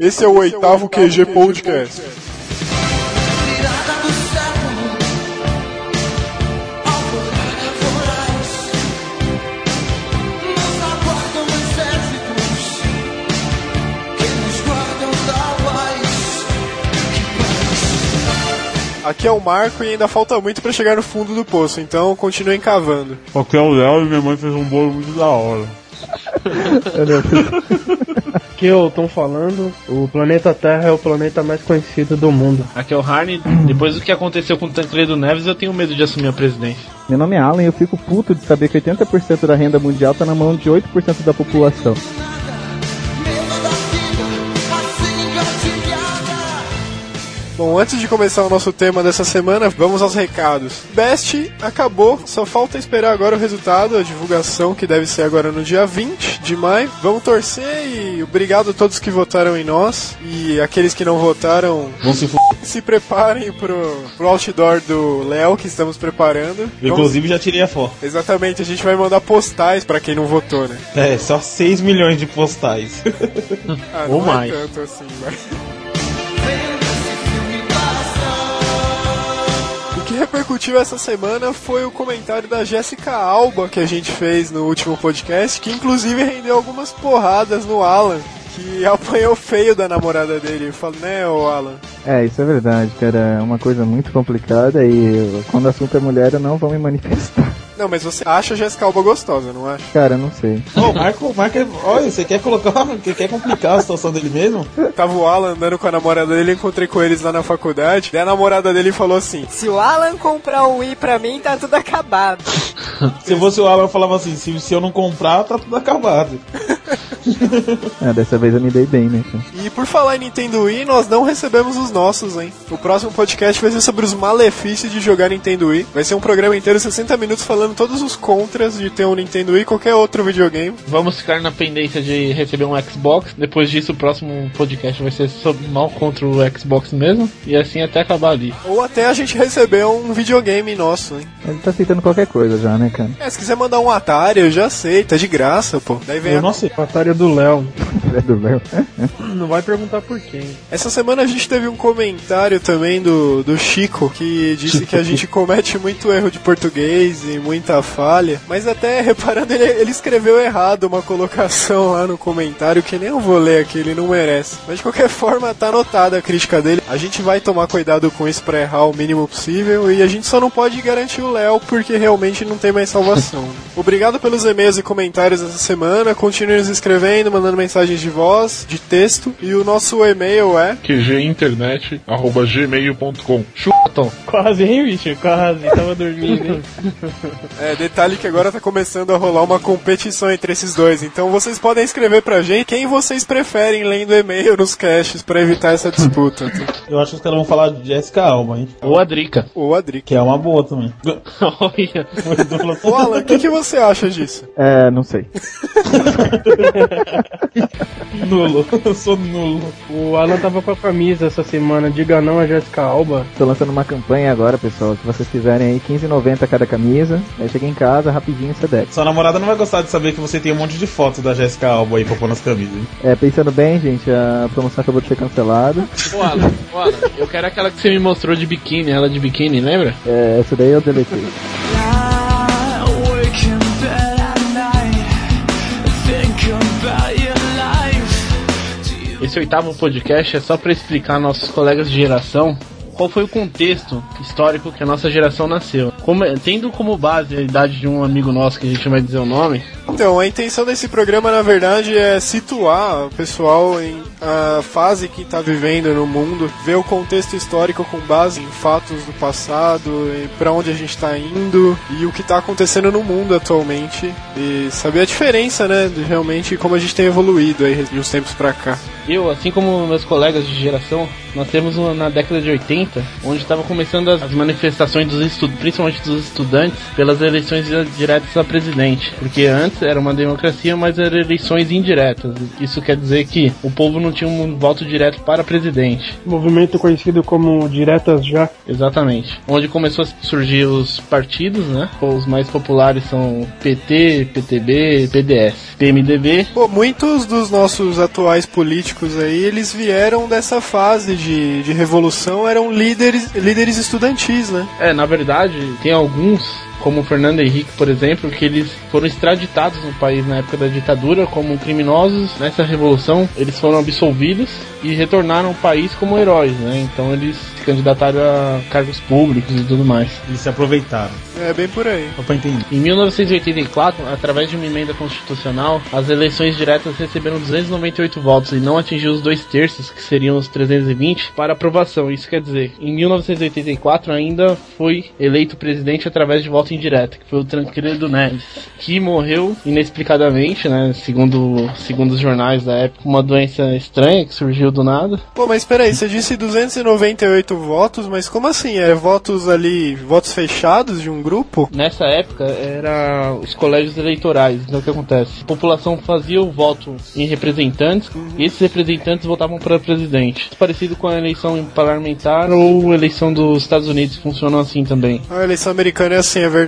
Esse é o oitavo QG Podcast. Aqui é o Marco e ainda falta muito pra chegar no fundo do poço, então continuem cavando. Aqui é o Léo e minha mãe fez um bolo muito da hora. Aqui eu tô falando, o planeta Terra é o planeta mais conhecido do mundo. Aqui é o Harney. Depois do que aconteceu com o Tancredo Neves, eu tenho medo de assumir a presidência. Meu nome é Alan e eu fico puto de saber que 80% da renda mundial tá na mão de 8% da população. Bom, antes de começar o nosso tema dessa semana, vamos aos recados. Best acabou, só falta esperar agora o resultado, a divulgação que deve ser agora no dia 20 de maio. Vamos torcer e obrigado a todos que votaram em nós e aqueles que não votaram, Vão se f... se preparem pro, pro outdoor do Léo que estamos preparando. Vamos- Inclusive já tirei a foto. Exatamente, a gente vai mandar postais pra quem não votou, né? É, só 6 milhões de postais. Ah, Ou não mais. é tanto assim, mas... que repercutiu essa semana foi o comentário da Jéssica Alba que a gente fez no último podcast, que inclusive rendeu algumas porradas no Alan, que apanhou feio da namorada dele. Eu falo, né, ô Alan? É, isso é verdade, cara. É uma coisa muito complicada e quando o assunto é mulher eu não vou me manifestar. Não, mas você acha a Jéssica Alba gostosa, não acha? Cara, eu não sei. Ô, Marco, Marco, é- olha, você quer colocar, quer quer complicar a situação dele mesmo? Tava o Alan andando com a namorada dele, eu encontrei com eles lá na faculdade. Daí a namorada dele falou assim: Se o Alan comprar um Wii pra mim, tá tudo acabado. Se fosse o Alan, eu falava assim, se, se eu não comprar, tá tudo acabado. É, dessa vez eu me dei bem, né, cara? E por falar em Nintendo Wii, nós não recebemos os nossos, hein? O próximo podcast vai ser sobre os malefícios de jogar Nintendo Wii. Vai ser um programa inteiro, 60 minutos, falando todos os contras de ter um Nintendo Wii e qualquer outro videogame. Vamos ficar na pendência de receber um Xbox. Depois disso, o próximo podcast vai ser sobre mal contra o Xbox mesmo. E assim até acabar ali. Ou até a gente receber um videogame nosso, hein? Ele tá aceitando qualquer coisa já, né, cara? É, se quiser mandar um Atari, eu já aceito, é de graça, pô. Daí vem Eu a... não sei. Batalha do Léo. É do Léo. Não vai perguntar por quem. Essa semana a gente teve um comentário também do, do Chico, que disse que a gente comete muito erro de português e muita falha. Mas até reparando, ele, ele escreveu errado uma colocação lá no comentário que nem eu vou ler aqui, ele não merece. Mas de qualquer forma, tá anotada a crítica dele. A gente vai tomar cuidado com isso pra errar o mínimo possível. E a gente só não pode garantir o Léo porque realmente não tem mais salvação. Obrigado pelos e-mails e comentários essa semana. Continue nos escrevendo, mandando mensagens de voz, de texto. E o nosso e-mail é. qginternet.gmail.com Chupa, Quase, hein, bicho? Quase. Tava dormindo, hein? É, detalhe que agora tá começando a rolar uma competição entre esses dois. Então vocês podem escrever pra gente quem vocês preferem lendo e-mail nos caches pra evitar essa disputa. Eu acho que os caras vão falar de Jessica Alba, hein? Ou a Drica. Ou a Drick. Que é uma boa também. Olha. Ô Alan, o que, que você acha disso? É, não sei. nulo. Eu sou nulo. O Alan tava com a camisa essa semana. Diga não a Jessica Alba. Tô lançando uma campanha agora, pessoal. Se vocês quiserem aí, 15,90 cada camisa. Aí chega em casa, rapidinho, você deck. Sua namorada não vai gostar de saber que você tem um monte de fotos da Jessica Alba aí pra pôr nas camisas, hein? É, pensando bem, gente, a promoção acabou de ser cancelada. Ô Alan, ô Alan, eu quero aquela que você me mostrou de biquíni, ela de biquíni, lembra? É, essa daí eu deletei. Esse oitavo podcast é só pra explicar aos nossos colegas de geração qual foi o contexto histórico que a nossa geração nasceu. Como- tendo como base a idade de um amigo nosso, que a gente vai dizer o nome, Então, a intenção desse programa, na verdade, é situar o pessoal em a fase que está vivendo no mundo, ver o contexto histórico com base em fatos do passado, para onde a gente está indo e o que está acontecendo no mundo atualmente e saber a diferença, né, de realmente como a gente tem evoluído aí de uns tempos para cá. Eu, assim como meus colegas de geração, nós temos uma- na década de 80, onde estavam começando as, as manifestações dos estudantes, principalmente dos estudantes, pelas eleições diretas a presidente. Porque antes era uma democracia, mas eram eleições indiretas. Isso quer dizer que o povo não tinha um voto direto para presidente. Movimento conhecido como Diretas Já. Exatamente. Onde começou a surgir os partidos, né? Os mais populares são PT, PTB, PDS, PMDB. Pô, muitos dos nossos atuais políticos aí, eles vieram dessa fase de, de revolução, eram líderes, líderes estudantis, né? É, na verdade, tem alguns, como o Fernando Henrique, por exemplo, que eles foram extraditados no país na época da ditadura como criminosos. Nessa revolução, eles foram absolvidos e retornaram ao país como heróis, né? Então eles se candidataram a cargos públicos e tudo mais. Eles se aproveitaram. É bem por aí. Só pra entender. Em 1984, através de uma emenda constitucional, as eleições diretas receberam 298 votos e não atingiu os dois terços, que seriam os 320, para aprovação. Isso quer dizer, em 1984 ainda foi eleito presidente através de voto indireto, que foi o Tancredo Neves, que morreu inexplicadamente, né, segundo, segundo os jornais da época, uma doença estranha que surgiu do nada. Pô, mas peraí, você disse 298 votos, mas como assim? É votos ali, votos fechados de um grupo? Nessa época era os colégios eleitorais. Então o que acontece? A população fazia o voto em representantes e esses representantes votavam para presidente. Parecido com a eleição parlamentar ou eleição dos Estados Unidos, funcionam assim também. A eleição americana é assim, é verdade.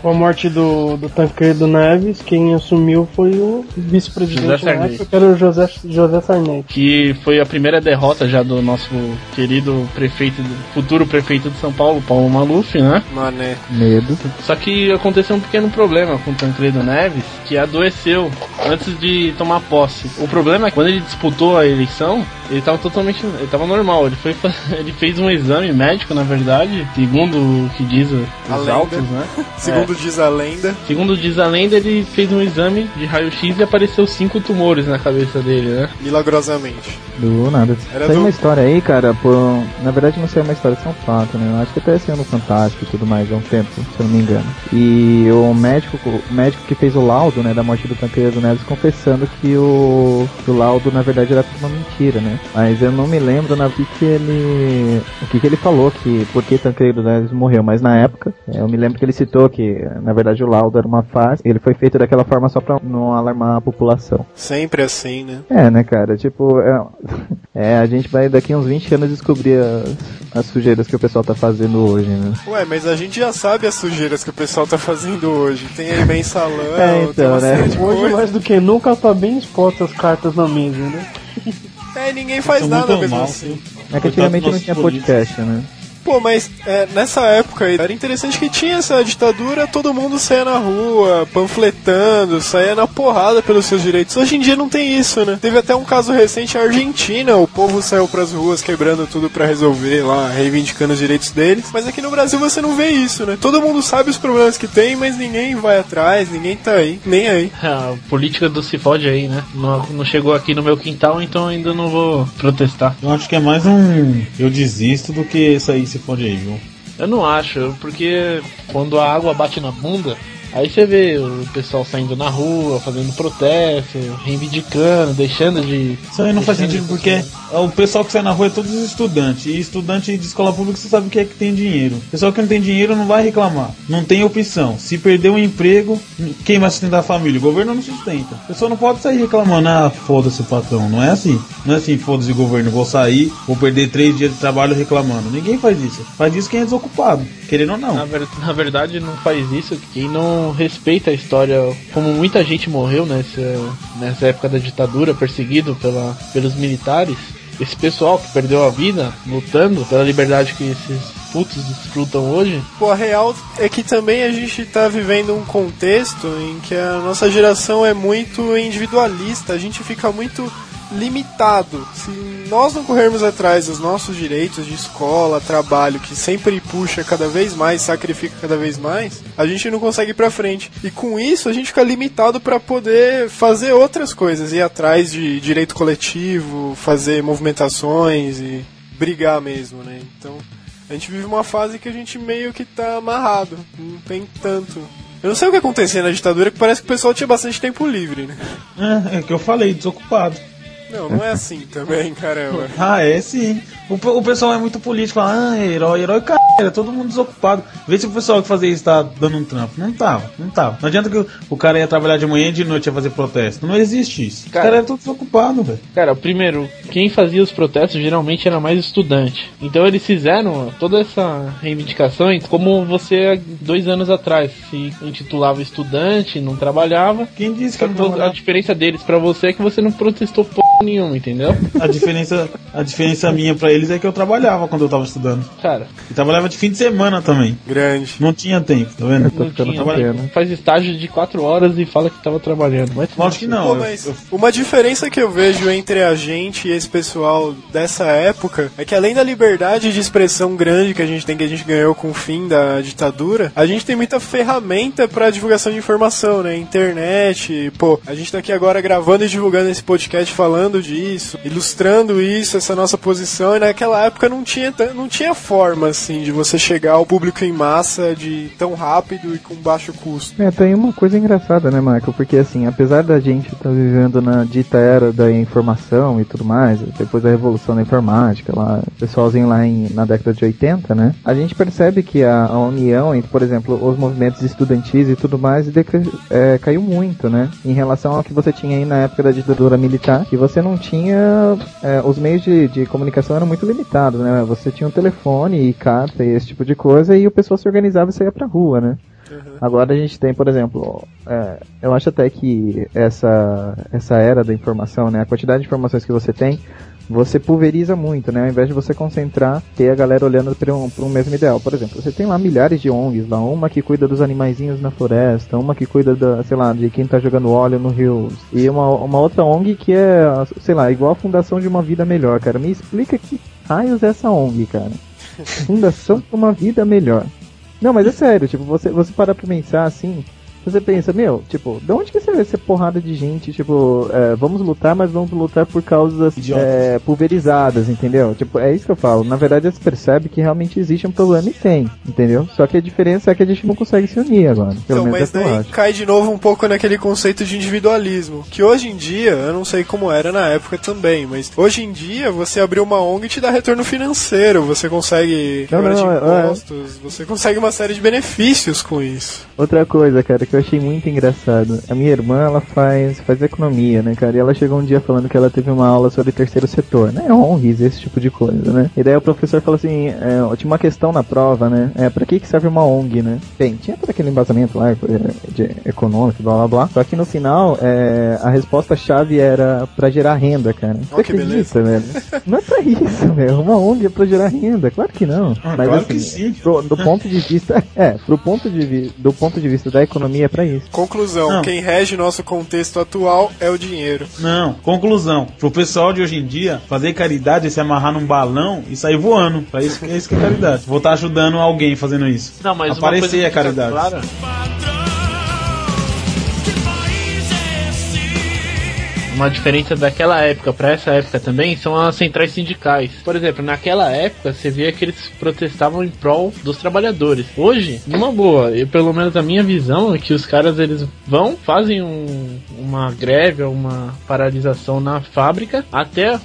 Com a morte do, do Tancredo Neves, quem assumiu foi o vice-presidente José na época, que era o José, José Sarney. Que foi a primeira derrota já do nosso querido prefeito, futuro prefeito de São Paulo, Paulo Maluf, né? Mané. Medo. Só que aconteceu um pequeno problema com o Tancredo Neves, que adoeceu antes de tomar posse. O problema é que quando ele disputou a eleição, ele estava totalmente, ele tava normal. Ele foi, ele fez um exame médico, na verdade, segundo o que diz A os lenda. autos, né? Segundo diz a lenda. Segundo diz a lenda, ele fez um exame de raio-x e apareceu cinco tumores na cabeça dele, né? Milagrosamente. Do nada. Era Saiu do- uma história aí, cara, por... na verdade não saiu uma história, isso é um fato, né? Eu acho que até saiu no Fantástico e tudo mais há um tempo, se eu não me engano. E o médico, o médico que fez o laudo, né, da morte do Tancredo Neves, confessando que o, que o laudo, na verdade, era tudo uma mentira, né? Mas eu não me lembro na que que ele... o que que ele falou, que por que Tancredo Neves morreu, mas na época, é, eu me lembro que ele citou que, na verdade, o laudo era uma farsa, ele foi feito daquela forma só pra não alarmar a população. Sempre assim, né? É, né, cara? Tipo, é, é, a gente vai daqui uns 20 anos descobrir as, as sujeiras que o pessoal tá fazendo hoje, né? Ué, mas a gente já sabe as sujeiras que o pessoal tá fazendo hoje. Tem aí mensalão, É, tem então, uma né? série de Hoje, mais do que nunca, tá bem expostas as cartas na mesa, né? É, ninguém faz São nada mesmo mal, assim. É que antigamente não tinha podcast, né? Pô, mas é, nessa época aí, era interessante que tinha essa ditadura, todo mundo saía na rua, panfletando, saía na porrada pelos seus direitos. Hoje em dia não tem isso, né? Teve até um caso recente, a Argentina, o povo saiu pras ruas quebrando tudo pra resolver lá, reivindicando os direitos deles. Mas aqui no Brasil você não vê isso, né? Todo mundo sabe os problemas que tem, mas ninguém vai atrás, ninguém tá aí, nem aí. A política do se fode aí, né? Não, não chegou aqui no meu quintal, então ainda não vou protestar. Eu acho que é mais um eu desisto do que isso fode aí, viu? Eu não acho, porque quando a água bate na bunda, aí você vê o pessoal saindo na rua, fazendo protesto, reivindicando, deixando de. Isso aí não faz sentido porque é o pessoal que sai na rua é todos os estudantes. E estudante de escola pública você sabe o que é que tem dinheiro. O pessoal que não tem dinheiro não vai reclamar. Não tem opção. Se perder o emprego, quem vai sustentar a família? O governo não sustenta. O pessoal não pode sair reclamando, ah, foda-se patrão. Não é assim. Não é assim, foda-se governo, vou sair, vou perder três dias de trabalho reclamando. Ninguém faz isso. Faz isso quem é desocupado. Querendo ou Na, não. ver- na verdade, não faz isso quem não respeita a história. Como muita gente morreu nessa, nessa época da ditadura, perseguido pela, pelos militares. Esse pessoal que perdeu a vida lutando pela liberdade que esses putos desfrutam hoje, Pô, a real é que também a gente tá vivendo um contexto em que a nossa geração é muito individualista, a gente fica muito limitado. Se nós não corrermos atrás dos nossos direitos de escola, trabalho, que sempre puxa cada vez mais, sacrifica cada vez mais, a gente não consegue ir pra frente. E com isso a gente fica limitado para poder fazer outras coisas, ir atrás de direito coletivo, fazer movimentações e brigar mesmo, né? Então, a gente vive uma fase que a gente meio que tá amarrado, não tem tanto. Eu não sei o que acontecia na ditadura, que parece que o pessoal tinha bastante tempo livre, né? É, é que eu falei, desocupado. Não, não é assim também, caramba. Ah, é sim. O, o pessoal é muito político, fala, ah, herói, herói, c... era todo mundo desocupado. Vê se o pessoal que fazia isso tá dando um trampo. Não tava, não tava. Não adianta que o, o cara ia trabalhar de manhã e de noite ia fazer protesto. Não existe isso. Cara- o cara era todo desocupado, velho. Cara, primeiro, quem fazia os protestos geralmente era mais estudante. Então eles fizeram toda essa reivindicação como você dois anos atrás se intitulava estudante, não trabalhava. Quem disse que não vo- a trabalhava? diferença deles pra você é que você não protestou nenhuma, entendeu? A diferença, a diferença minha pra eles é que eu trabalhava quando eu tava estudando. Cara, E trabalhava de fim de semana também. Grande. Não tinha tempo, tá vendo? Tô não ficando tinha, pena. faz estágio de quatro horas e fala que tava trabalhando. Mas Lógico que não. Pô, eu- mas eu- uma diferença que eu vejo entre a gente e esse pessoal dessa época é que além da liberdade de expressão grande que a gente tem, que a gente ganhou com o fim da ditadura, a gente tem muita ferramenta pra divulgação de informação, né? Internet, pô, a gente tá aqui agora gravando e divulgando esse podcast falando disso, ilustrando isso, essa nossa posição, e naquela época não tinha, não tinha forma, assim, de você chegar ao público em massa de tão rápido e com baixo custo. É, tem uma coisa engraçada, né, Michael? Porque, assim, apesar da gente estar vivendo na dita era da informação e tudo mais, depois da revolução da informática, lá, pessoalzinho lá em, na década de 80, né, a gente percebe que a, a união entre, por exemplo, os movimentos estudantis e tudo mais é, caiu muito, né, em relação ao que você tinha aí na época da ditadura militar, que você não tinha, é, os meios de, de comunicação eram muito limitados, né, você tinha um telefone e carta e esse tipo de coisa, e o pessoal se organizava e saía pra rua, né. Agora a gente tem, por exemplo, é, eu acho até que essa, essa era da informação, né, a quantidade de informações que você tem, você pulveriza muito, né, ao invés de você concentrar, ter a galera olhando para um, um mesmo ideal. Por exemplo, você tem lá milhares de ONGs, lá, uma que cuida dos animaizinhos na floresta, uma que cuida da, sei lá, de quem tá jogando óleo no rio, e uma, uma outra ONG que é, sei lá, igual a Fundação de uma Vida Melhor, cara. Me explica que raios é essa ONG, cara. Fundação para uma Vida Melhor. Não, mas é sério, tipo, você, você parar pra pensar assim, você pensa, meu, tipo, de onde que você vê essa porrada de gente, tipo, é, vamos lutar, mas vamos lutar por causas é, pulverizadas, entendeu? Tipo, é isso que eu falo. Na verdade, você percebe que realmente existe um problema e tem, entendeu? Só que a diferença é que a gente não consegue se unir agora. Então, mas é daí cai de novo um pouco naquele conceito de individualismo. Que hoje em dia, eu não sei como era na época também, mas hoje em dia você abrir uma ONG te dá retorno financeiro, você consegue quebra de é- impostos, você consegue uma série de benefícios com isso. Outra coisa, cara, que eu achei muito engraçado. A minha irmã, ela faz, faz economia, né, cara? E ela chegou um dia falando que ela teve uma aula sobre terceiro setor, né? ONGs, esse tipo de coisa, né? E daí o professor falou assim, é, tinha uma questão na prova, né? É, pra que que serve uma ONG, né? Bem, tinha todo aquele embasamento lá, é, de econômico, blá blá blá. Só que no final, é, a resposta-chave era pra gerar renda, cara. Você que acredita, velho? Não é pra isso, velho. Uma ONG é pra gerar renda. Claro que não. Ah, Mas claro assim, que sim. pro- do ponto de vista, é, pro ponto de do ponto de vista da economia é pra isso. Conclusão, Não. quem rege nosso contexto atual é o dinheiro. Não, conclusão. Pro pessoal de hoje em dia, fazer caridade é se amarrar num balão e sair voando. Pra isso, é isso que é caridade. Vou estar ajudando alguém fazendo isso. Não, mas uma Aparecer coisa que é caridade. clara- Uma diferença daquela época pra essa época também são as centrais sindicais. Por exemplo, naquela época você via que eles protestavam em prol dos trabalhadores. Hoje, numa boa, eu, pelo menos a minha visão é que os caras eles vão, fazem um- uma greve uma paralisação na fábrica até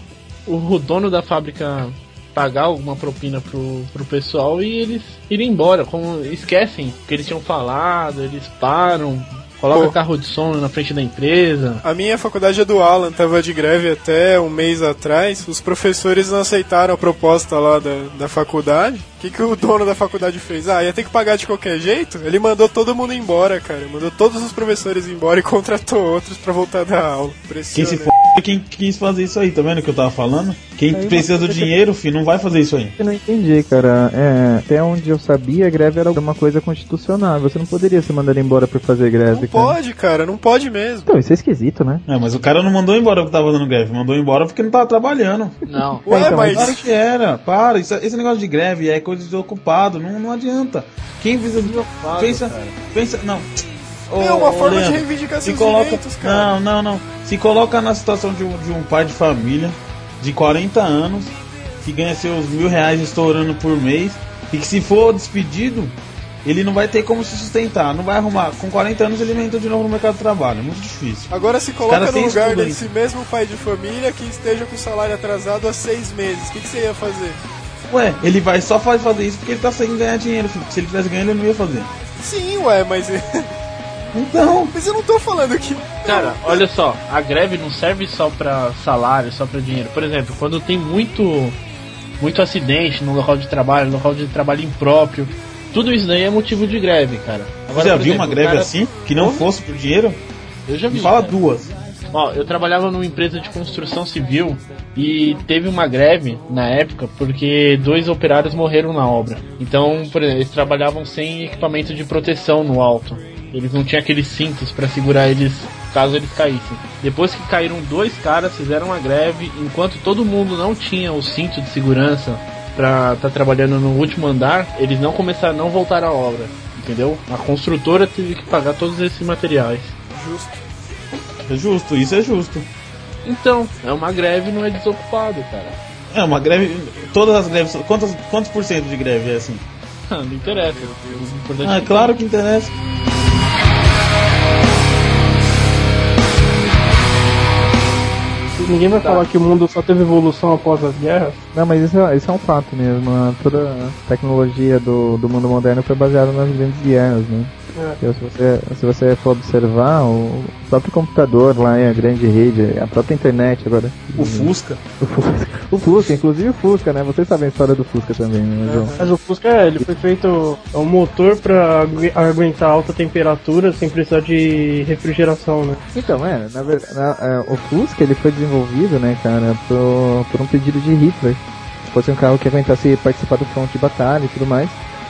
o dono da fábrica pagar alguma propina pro, pro pessoal e eles irem embora. Como esquecem o que eles tinham falado, eles param, colocam Pô. carro de som na frente da empresa. A minha faculdade é do Alan, tava de greve até um mês atrás. Os professores não aceitaram a proposta lá da, da faculdade. O que, que o dono da faculdade fez? Ah, ia ter que pagar de qualquer jeito? Ele mandou todo mundo embora, cara. Mandou todos os professores embora e contratou outros pra voltar da aula. Quem se for é quem quis fazer isso aí, tá vendo o que eu tava falando? Quem Aí precisa do dinheiro, filho, não vai fazer isso aí. Eu não entendi, cara. É, até onde eu sabia, a greve era uma coisa constitucional. Você não poderia ser mandado embora por fazer greve, cara. pode, cara, não pode mesmo. Então, isso é esquisito, né? É, mas o cara não mandou embora porque tava dando greve, mandou embora porque não tava trabalhando. Não. Ué, então, mas. Claro que era, para, isso- esse negócio de greve é coisa de desocupado, não, não adianta. Quem precisa de pensa, pensa, não. É Ô, uma ô, forma de Leandro, reivindicar se seus coloca, direitos, cara. Não, não, não. Se coloca na situação de um, de um pai de família de 40 anos que ganha seus mil reais estourando por mês e que se for despedido, ele não vai ter como se sustentar, não vai arrumar. Com 40 anos ele entra de novo no mercado de trabalho, é muito difícil. Agora se coloca no lugar desse mesmo pai de família que esteja com o salário atrasado há seis meses. O que, que você ia fazer? Ué, ele vai só fa- fazer isso porque ele tá sem ganhar dinheiro. filho. Se ele tivesse ganhando, ele não ia fazer. Sim, ué, mas. Então, Mas eu não tô falando que. Cara, olha só, a greve não serve só pra salário, só pra dinheiro. Por exemplo, quando tem muito muito acidente no local de trabalho, no local de trabalho impróprio, tudo isso daí é motivo de greve, cara. você já viu exemplo, uma greve cara- assim? Que não fosse por dinheiro? Eu já vi. Me fala cara. duas. Ó, eu trabalhava numa empresa de construção civil e teve uma greve na época porque dois operários morreram na obra. Então, por exemplo, eles trabalhavam sem equipamento de proteção no alto. Eles não tinham aqueles cintos para segurar eles caso eles caíssem. Depois que caíram dois caras, fizeram uma greve, enquanto todo mundo não tinha o cinto de segurança pra estar trabalhando no último andar, eles não começaram, não voltaram à obra, entendeu? A construtora teve que pagar todos esses materiais. É justo, isso é justo. Então, é uma greve, não é desocupado, cara. É uma greve. Todas as greves. Quantos, quantos por cento de greve é assim? não interessa. Ah, é claro que interessa. Ninguém vai falar que o mundo só teve evolução após as guerras. Não, mas isso é, isso é um fato mesmo. Toda a tecnologia do, do mundo moderno foi baseada nas grandes guerras, né? É. Então, se, você, se você for observar, o próprio computador lá é a grande rede, a própria internet agora. O Fusca. O Fusca, o Fusca, inclusive o Fusca, né? Vocês sabem a história do Fusca também, né, João? Mas o Fusca, é, ele foi feito é um motor pra agu- aguentar alta temperatura sem precisar de refrigeração, né? Então, é, na verdade, o Fusca ele foi desenvolvido, né, cara, por, por um pedido de Hitler. Se fosse um carro que aguentasse participar do front de batalha e tudo mais,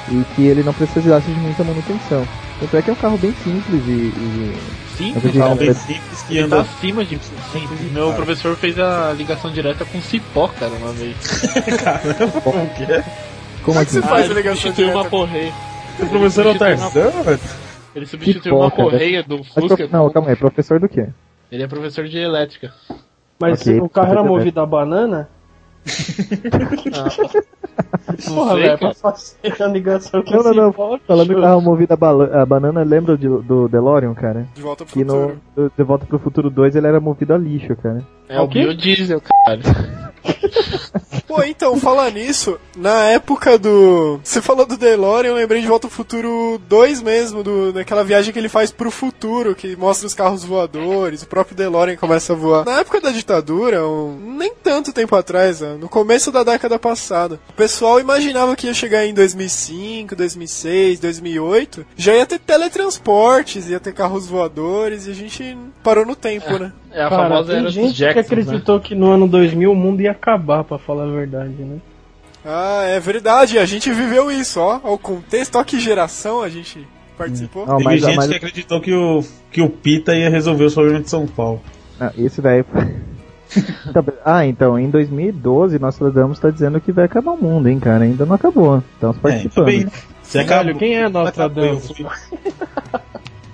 e que ele não precisasse de muita manutenção. Tanto é que é um carro bem simples e. e Simples, Eu Carro bem é- simples que ele tá anda. acima de simples. Meu professor fez a ligação direta com cipó, cara, uma vez. Como que é? como que você assim? faz ele a ligação substituiu direta? uma correia. O professor é o Tarzan, velho? Ele substituiu uma cara. correia do Mas Fusca. prof- Não, calma aí, professor do quê? Ele é professor de elétrica. Mas Ok, o carro era movido a banana? Não Porra, velho, pra fazer a ligação com Não, não, não. Falando do show. carro movido a, banana, lembra de- do DeLorean, cara? De volta pro Que no futuro. do- De Volta pro Futuro 2 ele era movido a lixo, cara. É o o quê? biodiesel, caralho. Pô, então, falar nisso, na época do. Você falou do DeLorean, eu lembrei de Volta ao Futuro 2 mesmo, do, daquela viagem que ele faz pro futuro, que mostra os carros voadores, o próprio DeLorean começa a voar. Na época da ditadura, um- nem tanto tempo atrás, né, no começo da década passada, o pessoal imaginava que ia chegar em 2005, 2006, 2008, já ia ter teletransportes, ia ter carros voadores, e a gente parou no tempo, né? É a Cara, famosa tem era gente que Jacksons, né? acreditou que no ano 2000 o mundo ia acabar, pra falar a verdade, né? Ah, é verdade, a gente viveu isso, ó. O contexto, ó que geração a gente participou. Não, Teve mas, gente mas que acreditou que o, que o Pita ia resolver os problemas de São Paulo. ah, esse daí. Bem. ah, então, em 2012, Nostradamus tá dizendo que vai acabar o mundo, hein, cara? Ainda não acabou. Estamos É, participando. também, né? Você Velho, quem é Nostradamus?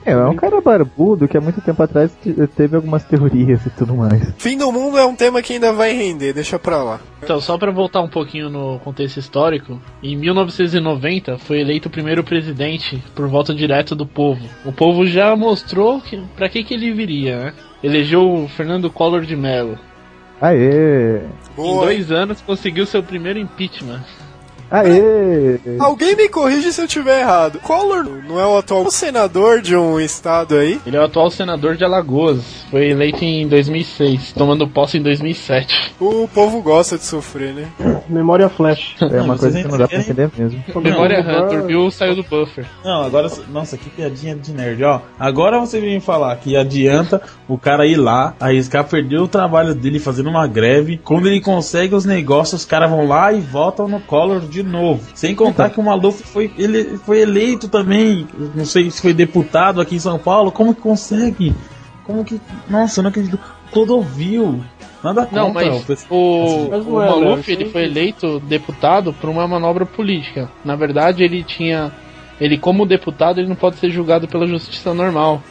É, é um cara barbudo que há muito tempo atrás te- teve algumas teorias e tudo mais. Fim do mundo é um tema que ainda vai render, deixa pra lá. Então, só pra voltar um pouquinho no contexto histórico, em 1990 foi eleito o primeiro presidente por voto direto do povo. O povo já mostrou que, pra que, que ele viria, né? Elegeu o Fernando Collor de Mello. Aê! Em Boa. dois anos conseguiu seu primeiro impeachment. Aê! Alguém me corrige se eu tiver errado. Collor não é o atual senador de um estado aí? Ele é o atual senador de Alagoas. Foi eleito em 2006, tomando posse em 2007. O povo gosta de sofrer, né? Memória flash. É uma vocês coisa que não dá pra entender mesmo. Memória Não, Hunter, viu? Saiu do buffer. Não, agora. Nossa, que piadinha de nerd, ó. Agora você vem falar que adianta o cara ir lá, arriscar perder o trabalho dele fazendo uma greve. Quando ele consegue os negócios, os caras vão lá e votam no Collor de novo. Sem contar que o Maluf foi, ele foi eleito também. Não sei se foi deputado aqui em São Paulo. Como que consegue? Como que. Nossa, eu não acredito. Clodovil. Nada contra. Não, mas o pessoal- o, o Maluf ele foi eleito deputado por uma manobra política. Na verdade, ele tinha. Ele, como deputado, ele não pode ser julgado pela justiça normal.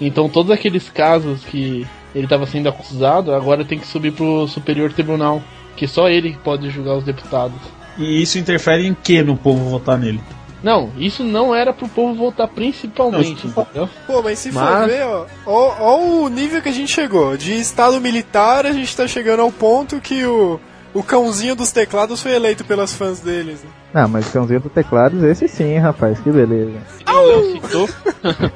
Então, todos aqueles casos que ele estava sendo acusado, agora tem que subir pro Superior Tribunal. Que só ele pode julgar os deputados. E isso interfere em que no povo votar nele? Não, isso não era pro povo votar principalmente, Não, entendeu? Pô, mas se for Mas- ver, ó, ó, ó o nível que a gente chegou. De estado militar, a gente tá chegando ao ponto que o, O cãozinho dos teclados foi eleito pelas fãs deles. Né? Não, mas cãozinho do teclados, esse sim, rapaz, que beleza. O Léo citou.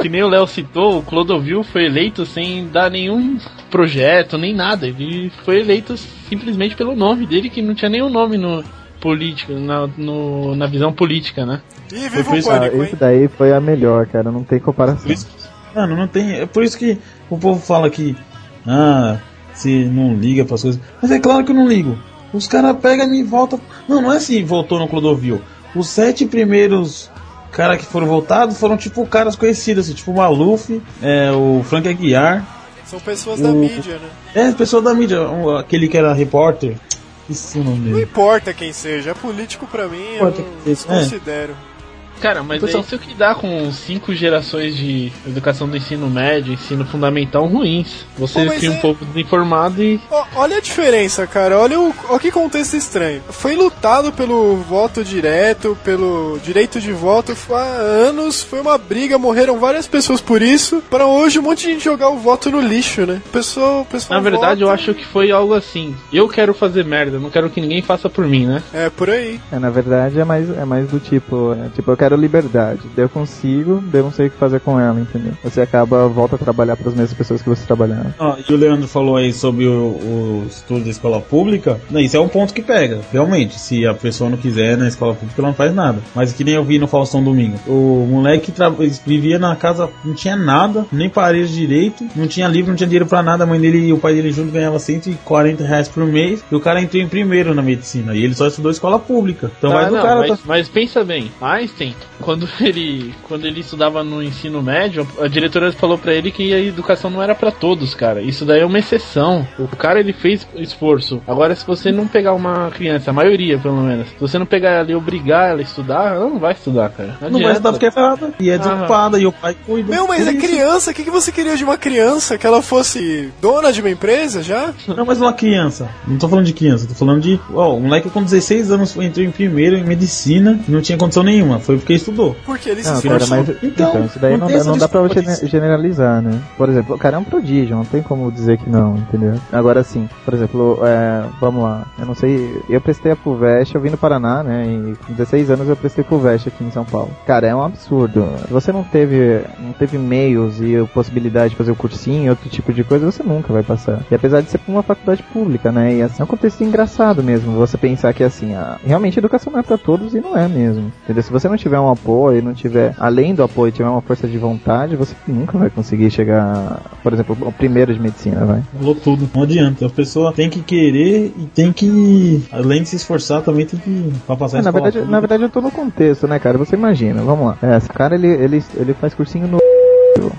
que nem o Léo citou, o Clodovil foi eleito sem dar nenhum projeto, nem nada. Ele foi eleito simplesmente pelo nome dele, que não tinha nenhum nome no político, na, no- na visão política, né? Foi viva o isso- Ah, pânico, esse hein? daí foi a melhor, cara, não tem comparação. Isso Mano, não tem. É por isso que o povo fala que. Ah, se não liga pras coisas. Mas é claro que eu não ligo. Os caras pegam e voltam. Não, não é assim, voltou no Clodovil. Os sete primeiros caras que foram votados foram tipo caras conhecidos, assim, tipo o Maluf, é, o Frank Aguiar. São pessoas da O- mídia, né? É, pessoa da mídia, aquele que era repórter. Esqueci o nome Não dele. importa quem seja, é político pra mim, eu não quem seja, é. Cara, mas é isso que dá com cinco gerações de educação do ensino médio, ensino fundamental ruins. Você Pô, mas cria um é- povo desinformado e. Olha a diferença, cara. Olha o, ó que contexto estranho. Foi lutado pelo voto direto, pelo direito de voto há anos. Foi uma briga, morreram várias pessoas por isso. Pra hoje um monte de gente jogar o voto no lixo, né? Pessoal, pessoal Na verdade, eu vota- acho que foi algo assim. Eu quero fazer merda, não quero que ninguém faça por mim, né? É, por aí. É, na verdade é mais, é mais do tipo, é, tipo, eu quero liberdade. Daí eu consigo, daí eu não sei o que fazer com ela, entendeu? Você acaba, volta a trabalhar para as mesmas pessoas que você trabalhava. Ah, e o Leandro falou aí sobre o, o estudo da escola pública. Não, isso é um ponto que pega, realmente. Se a pessoa não quiser na escola pública, ela não faz nada. Mas que nem eu vi no Faustão Domingo. O moleque vivia na casa, não tinha nada, nem parede direito, não tinha livro, não tinha dinheiro pra nada. A mãe dele e o pai dele junto ganhavam 140 reais por mês. E o cara entrou em primeiro na medicina. E ele só estudou escola pública. Então Tá, vai do não, cara. mas, tá- mas pensa bem, Einstein, quando ele, quando ele estudava no ensino médio, a diretora falou pra ele que a educação não era pra todos, cara. Isso daí é uma exceção. O cara ele fez esforço. Agora, se você não pegar uma criança, a maioria pelo menos, se você não pegar ela e obrigar ela a estudar, ela não vai estudar, cara. Não vai adianta. estudar porque é ferrada. E é desocupada. E o pai cuida. Meu, mas é isso- criança. O que, que você queria de uma criança? Que ela fosse dona de uma empresa já? Não, mas uma criança. Não tô falando de criança, tô falando de. Ó, o moleque com 16 anos foi- entrou em primeiro em medicina e não tinha condição nenhuma. Foi porque estudou. Porque ele se Não, esforçou. cara, mas Então, então, isso daí não dá, não dá pra disso. generalizar, né? Por exemplo, o cara é um prodígio, não tem como dizer que não, entendeu? Agora sim, por exemplo, é, vamos lá, eu não sei, eu prestei a FUVEST, eu vim do Paraná, né? E com 16 anos eu prestei FUVEST aqui em São Paulo. Cara, é um absurdo. Se você não teve, não teve meios e a possibilidade de fazer o cursinho, outro tipo de coisa, você nunca vai passar. E apesar de ser uma faculdade pública, né? E assim, é um contexto engraçado mesmo, você pensar que assim, a, realmente a educação não é pra todos e não é mesmo. Entendeu? Se você não tiver um apoio, não tiver, além do apoio, tiver uma força de vontade, você nunca vai conseguir chegar, por exemplo, ao primeiro de medicina, vai. Falou tudo. Não adianta. A pessoa tem que querer e tem que. Além de se esforçar, também tem que. Pra passar É, na, verdade, na verdade eu tô no contexto, né, cara? Você imagina, vamos lá. É, esse cara ele, ele, ele faz cursinho no.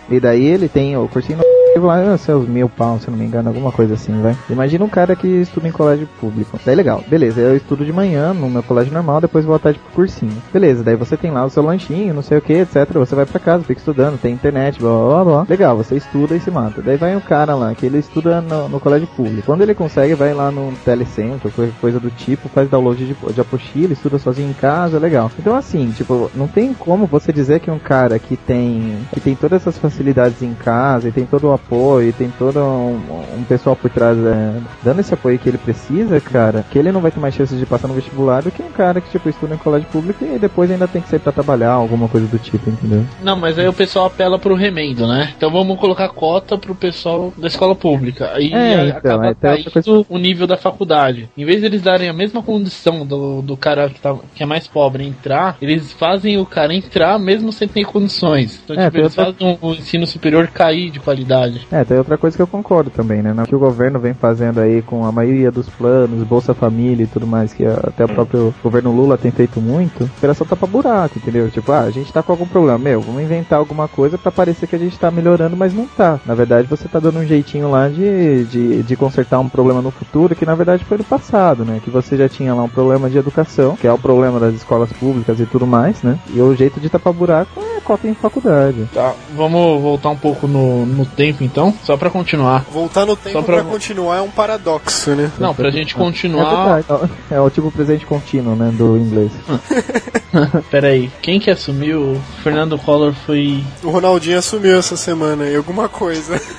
E daí ele tem o cursinho no. Lá, seus mil pau, se não me engano, alguma coisa assim, vai. Imagina um cara que estuda em colégio público. Daí legal, beleza, eu estudo de manhã no meu colégio normal, depois vou à tarde pro cursinho. Beleza, daí você tem lá o seu lanchinho, não sei o que, etc. Você vai pra casa, fica estudando, tem internet, blá blá blá. Legal, você estuda e se mata. Daí vai um cara lá, que ele estuda no, no colégio público. Quando ele consegue, vai lá no telecentro, coisa do tipo, faz download de, de apostila, estuda sozinho em casa, legal. Então assim, tipo, não tem como você dizer que um cara que tem que tem todas essas facilidades em casa e tem todo o apoio, e tem todo um, um pessoal por trás é, dando esse apoio que ele precisa, cara, que ele não vai ter mais chances de passar no vestibular do que um cara que tipo estuda em colégio público e depois ainda tem que sair pra trabalhar, alguma coisa do tipo, entendeu? Não, mas aí o pessoal apela pro remendo, né? Então vamos colocar cota pro pessoal da escola pública. Aí É, então, acaba é caindo o nível da faculdade. Em vez de eles darem a mesma condição do, do cara que, tá, que é mais pobre entrar, eles fazem o cara entrar mesmo sem ter condições. Então, É, tipo, eles outra- fazem o ensino superior cair de qualidade. É, tem outra coisa que eu concordo também, né? O que o governo vem fazendo aí com a maioria dos planos, Bolsa Família e tudo mais, que até o próprio governo Lula tem feito muito, a operação tá pra buraco, entendeu? Tipo, ah, a gente tá com algum problema, meu, vamos inventar alguma coisa pra parecer que a gente tá melhorando, mas não tá. Na verdade, você tá dando um jeitinho lá de, de, de consertar um problema no futuro, que na verdade foi no passado, né? Que você já tinha lá um problema de educação, que é o problema das escolas públicas e tudo mais, né? E o jeito de tapar buraco é cota em faculdade. Tá, vamos voltar um pouco no, no tempo então, só pra continuar. Voltar no tempo pra- continuar é um paradoxo, né? Não, pra gente É continuar. verdade, é o tipo presente contínuo, né, do inglês. Pera aí, quem que assumiu? O Fernando Collor foi. O Ronaldinho assumiu essa semana aí alguma coisa.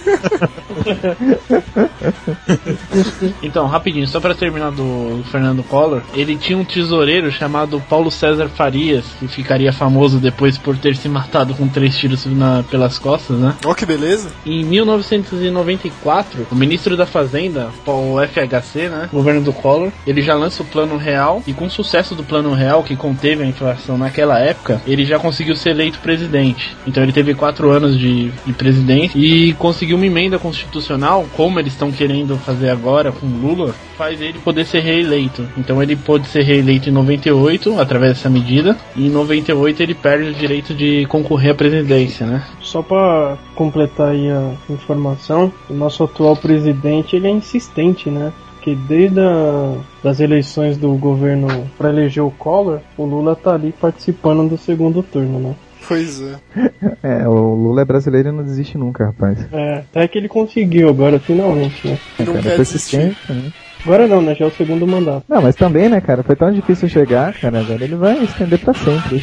Então, rapidinho, só pra terminar do Fernando Collor, ele tinha um tesoureiro chamado Paulo César Farias, que ficaria famoso depois por ter se matado com três tiros na- pelas costas, né? Ó, que beleza. Em 1994, o ministro da Fazenda, o FHC, né, governo do Collor, ele já lança o Plano Real e com o sucesso do Plano Real, que conteve a inflação naquela época, ele já conseguiu ser eleito presidente. Então ele teve quatro anos de, de presidente e conseguiu uma emenda constitucional, como eles estão querendo fazer agora com Lula, faz ele poder ser reeleito. Então ele pôde ser reeleito em 98 através dessa medida e em 98 ele perde o direito de concorrer à presidência, né? Só pra completar aí a informação, o nosso atual presidente ele é insistente, né? Que desde a, das eleições do governo para eleger o Collor, o Lula tá ali participando do segundo turno, né? Pois é. É, o Lula é brasileiro e não desiste nunca, rapaz. É, até que ele conseguiu agora, finalmente, né? É, Não cara, quer né? Agora não, né? Já é o segundo mandato. Não, mas também, né, cara? Foi tão difícil chegar, cara. Agora ele vai estender pra sempre.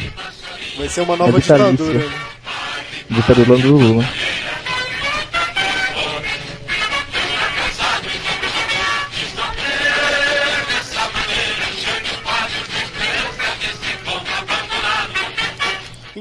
Vai ser uma nova É vitalício. ditadura. né? Ditadura do Lula.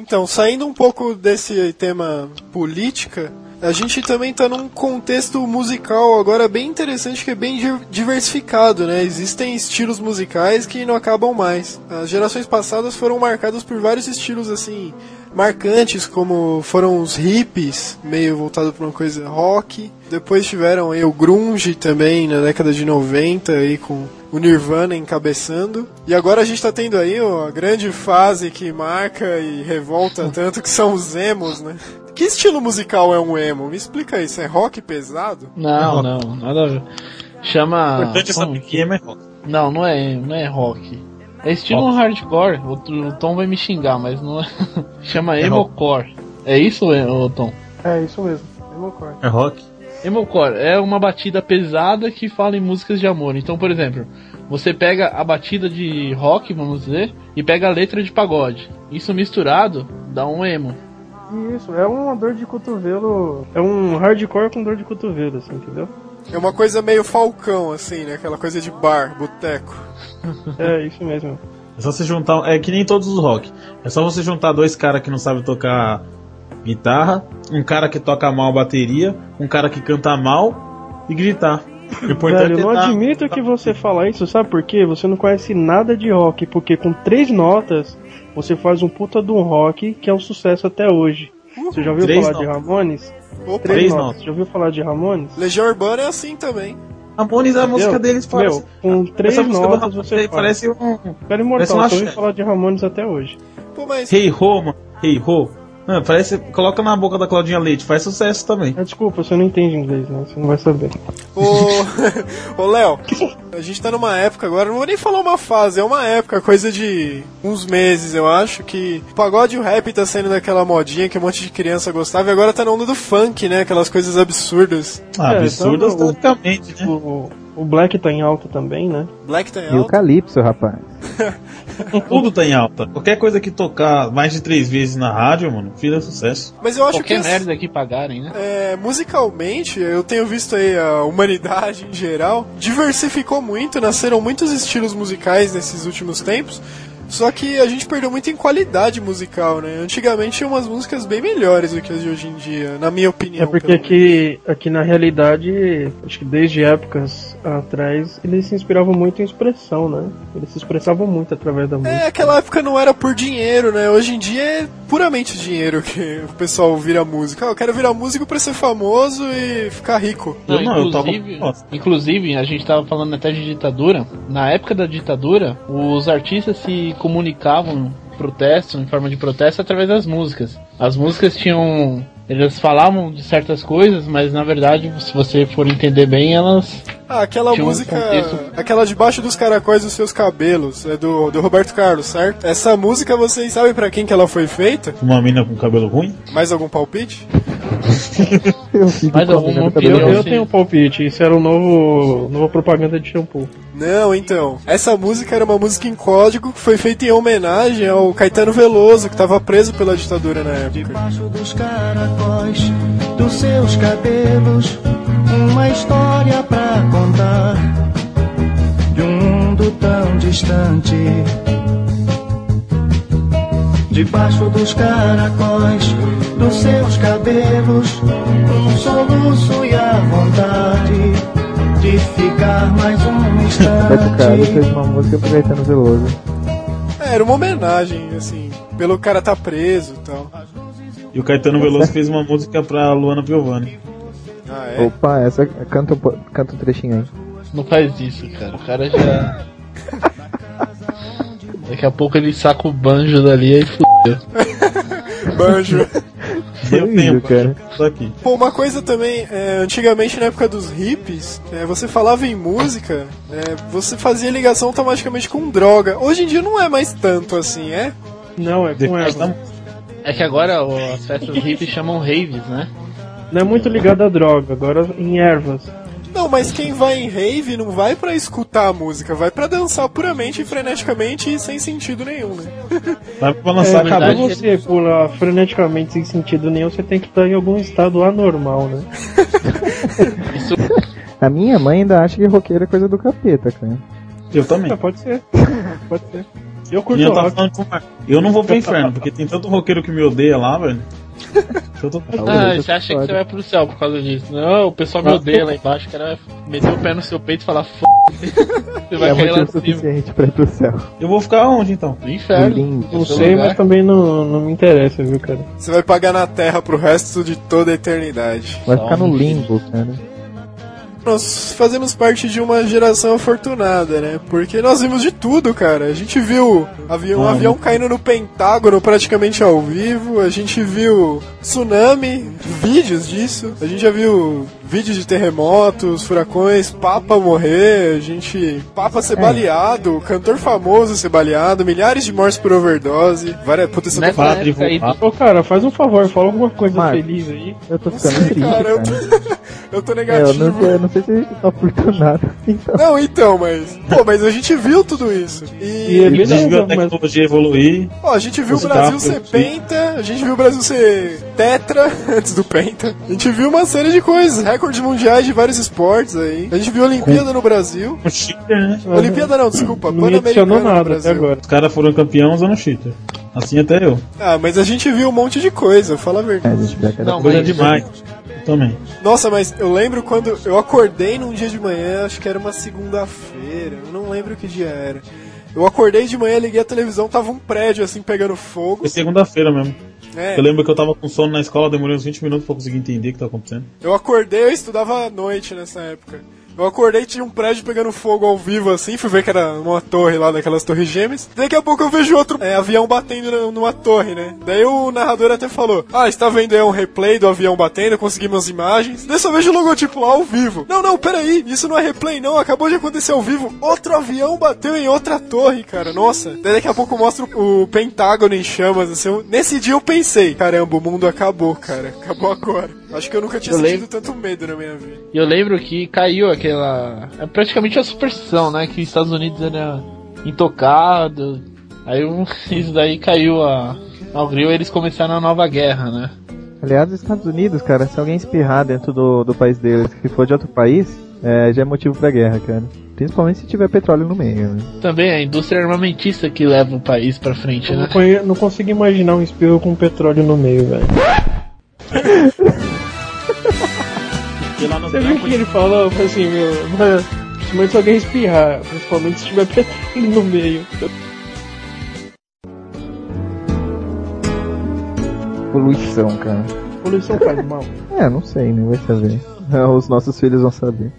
Então, saindo um pouco desse tema política, a gente também tá num contexto musical agora bem interessante, que é bem di- diversificado, né? Existem estilos musicais que não acabam mais. As gerações passadas foram marcadas por vários estilos assim marcantes, como foram os hippies, meio voltado para uma coisa rock. Depois tiveram aí o grunge também na década de 90 aí com o Nirvana encabeçando. E agora a gente tá tendo aí ó, a grande fase que marca e revolta tanto que são os emos, né? Que estilo musical é um emo? Me explica isso, é rock pesado? Não, não, nada a ver. Chama. O importante é saber que é mais rock. Não, não é, não é rock. É estilo hardcore. O, o Tom vai me xingar, mas não é. Chama É emocore. É isso, ô, Tom? É, isso mesmo. Eu concordo. É rock. Emocore é uma batida pesada que fala em músicas de amor. Então, por exemplo, você pega a batida de rock, vamos dizer, e pega a letra de pagode. Isso misturado dá um emo. Isso, é uma dor de cotovelo. É um hardcore com dor de cotovelo, assim, entendeu? É uma coisa meio falcão, assim, né? Aquela coisa de bar, boteco. É, isso mesmo. É só você juntar. É que nem todos os rock. É só você juntar dois caras que não sabem tocar guitarra, um cara que toca mal bateria, um cara que canta mal e gritar. O importante Velho, eu não é admito que você fala isso, sabe por quê? Você não conhece nada de rock, porque com três notas você faz um puta de um rock que é um sucesso até hoje. Você já ouviu Três falar de notas. Ramones? Opa, Três, Três notas. notas. Já ouviu falar de Ramones? Legião Urbana é assim também. Ramones, a música deles parece. Meu, com três essa música do notas Ramones você parece um. Cara parece imortal, uma só ouvi axé. falar de Ramones até hoje. Pô, mas Hey ho, mano. Hey ho. Mano, parece. Coloca na boca da Claudinha Leite, faz sucesso também. Ah, desculpa, você não entende inglês, né? Você não vai saber. Ô, ô Léo, a gente tá numa época agora, não vou nem falar uma fase, é uma época, coisa de uns meses, eu acho, que o pagode e o rap tá saindo daquela modinha que um monte de criança gostava e agora tá na onda do funk, né? Aquelas coisas absurdas. Ah, É, absurdo então, né? O, o Black tá em alta também, né? Black tá em E o alta. Calypso, rapaz. Tudo tá em alta. Qualquer coisa que tocar mais de três vezes na rádio, mano, vira sucesso. Mas eu acho Qualquer que merda que pagarem, né? é, musicalmente, eu tenho visto aí a humanidade em geral diversificou muito, nasceram muitos estilos musicais nesses últimos tempos. Só que a gente perdeu muito em qualidade musical, né? Antigamente tinha umas músicas bem melhores do que as de hoje em dia, na minha opinião. É porque aqui, aqui na realidade, acho que desde épocas atrás, eles se inspiravam muito em expressão, né? Eles se expressavam muito através da música. É, aquela época não era por dinheiro, né? Hoje em dia é puramente dinheiro que o pessoal vira música. Ah, eu quero virar músico pra ser famoso e ficar rico. Não, Eu não, eu inclusive, Nossa. inclusive, a gente tava falando até de ditadura. Na época da ditadura, os artistas se comunicavam protesto, em forma de protesto, através das músicas. As músicas tinham. Eles falavam de certas coisas, mas na verdade, se você for entender bem, elas. Ah, aquela um música. contexto. Aquela debaixo dos caracóis dos seus cabelos, é do, do Roberto Carlos, certo? Essa música vocês sabem pra quem que ela foi feita? Uma mina com cabelo ruim? Mais algum palpite? Eu fico a alguma opinião? Eu, eu sim. tenho um palpite, isso era um novo nova propaganda de shampoo. Não, então. Essa música era uma música em código que foi feita em homenagem ao Caetano Veloso, que estava preso pela ditadura na época. Debaixo dos caracóis dos seus cabelos, uma história pra contar de um mundo tão distante. Debaixo dos caracóis dos seus cabelos, um soluço e a vontade de ficar mais um Beto Carlos fez instante. uma música pro Caetano Veloso. É, era uma homenagem, assim, pelo cara tá preso e tal. E o Caetano Veloso fez uma música pra Luana Piovani. Ah, é? Opa, essa canta, canta um trechinho aí. Não faz isso, cara. O cara já. Daqui a pouco ele saca o banjo dali e fudeu. Banjo. Eu Isso, tenho, cara. Só aqui. Pô, uma coisa também, é, antigamente na época dos hippies, é, você falava em música, é, você fazia ligação automaticamente com droga. Hoje em dia não é mais tanto assim, é? Não, é com da É que agora ó, as festas hippies chamam raves, né? Não é muito ligado à droga, agora em ervas. Não, mas quem vai em rave não vai pra escutar a música, vai pra dançar puramente e freneticamente e sem sentido nenhum, né? Vai pra É, lançar a pra verdade, cabeça. você pular freneticamente sem sentido nenhum, você tem que estar em algum estado anormal, né? Isso A minha mãe ainda acha que roqueiro é coisa do capeta, cara. Eu também. É, pode ser. Pode ser. Eu E curto eu tava rock. falando com Eu não vou pro inferno, porque tem tanto roqueiro que me odeia lá, velho. Ah, você acha que você vai pro céu por causa disso? Não, o pessoal me odeia lá embaixo, o cara vai meter o pé no seu peito e falar f. Você vai É cair lá em cima. suficiente pra ir pro céu. Eu vou ficar onde então? No inferno. Não sei, lugar. mas também não, não me interessa, viu, cara? Você vai pagar na terra pro resto de toda a eternidade. Vai Só ficar no limbo, cara. Nós fazemos parte de uma geração afortunada, né? Porque nós vimos de tudo, cara. A gente viu avião, um avião caindo no Pentágono praticamente ao vivo. A gente viu tsunami, vídeos disso. A gente já viu vídeos de terremotos, furacões, Papa morrer. A gente. Papa ser É. baleado, cantor famoso ser baleado, milhares de mortes por overdose. Várias. Nessa falando. Padre. Ô, cara, faz um favor, fala alguma coisa Marcos. feliz aí. Eu tô ficando sei, triste, cara. cara. Eu tô, eu tô É, eu, negativo. não, eu não sei se a gente tá afortunado. Então, Não, então, mas. Pô, mas a gente viu tudo isso. E E. é A viu a mas- tecnologia evoluir. Ó, a gente viu o Brasil tá, ser penta, a gente viu o Brasil ser tetra antes do penta. A gente viu uma série de coisas, recordes mundiais de vários esportes aí. A gente viu a Olimpíada no Brasil. Um cheater, né? Olimpíada não, desculpa, Não me Pan-Americana adicionou no nada até Brasil. agora. Os caras foram campeão usando cheater. Assim até eu. Ah, mas a gente viu um monte de coisa, fala a é, verdade. a gente vê cada Não, Coisa mas- demais. Também. Nossa, mas eu lembro quando eu acordei num dia de manhã, acho que era uma segunda-feira, eu não lembro que dia era. Eu acordei de manhã, liguei a televisão, tava um prédio assim pegando fogo. Foi segunda-feira mesmo. É, Eu lembro que eu tava com sono na escola, demorei uns 20 minutos pra conseguir entender o que tá acontecendo. Eu acordei, eu estudava à noite nessa época. Eu acordei e tinha um prédio pegando fogo ao vivo assim, fui ver que era uma torre lá, daquelas torres gêmeas. Daqui a pouco eu vejo outro é, avião batendo numa torre, né? Daí o narrador até falou: Ah, está vendo aí um replay do avião batendo, conseguimos imagens. Daí só vejo o logotipo lá ao vivo. Não, não, peraí, isso não é replay não, acabou de acontecer ao vivo. Outro avião bateu em outra torre, cara, nossa. Daí daqui a pouco mostra o, o Pentágono em chamas, assim. Nesse dia eu pensei: Caramba, o mundo acabou, cara, acabou agora. Acho que eu nunca tinha Eu sentido lembro- tanto medo na minha vida. E eu lembro que caiu aquela. É praticamente a superstição, né? Que os Estados Unidos era intocado. Aí um- isso daí caiu a, ao gril e eles começaram a nova guerra, né? Aliás, os Estados Unidos, cara, se alguém espirrar dentro do, do país deles, que for de outro país, é, já é motivo pra guerra, cara. Principalmente se tiver petróleo no meio, né? Também a indústria armamentista que leva o país pra frente, Eu né? não, conhe- não consigo imaginar um espirro com petróleo no meio, velho. Porque lá no Você viu o que ele falou? Foi assim, meu. Mas, principalmente se alguém espirrar, principalmente se tiver petróleo no meio. Poluição, cara. Poluição faz mal. É, não sei, né? Vai saber. Os nossos filhos vão saber.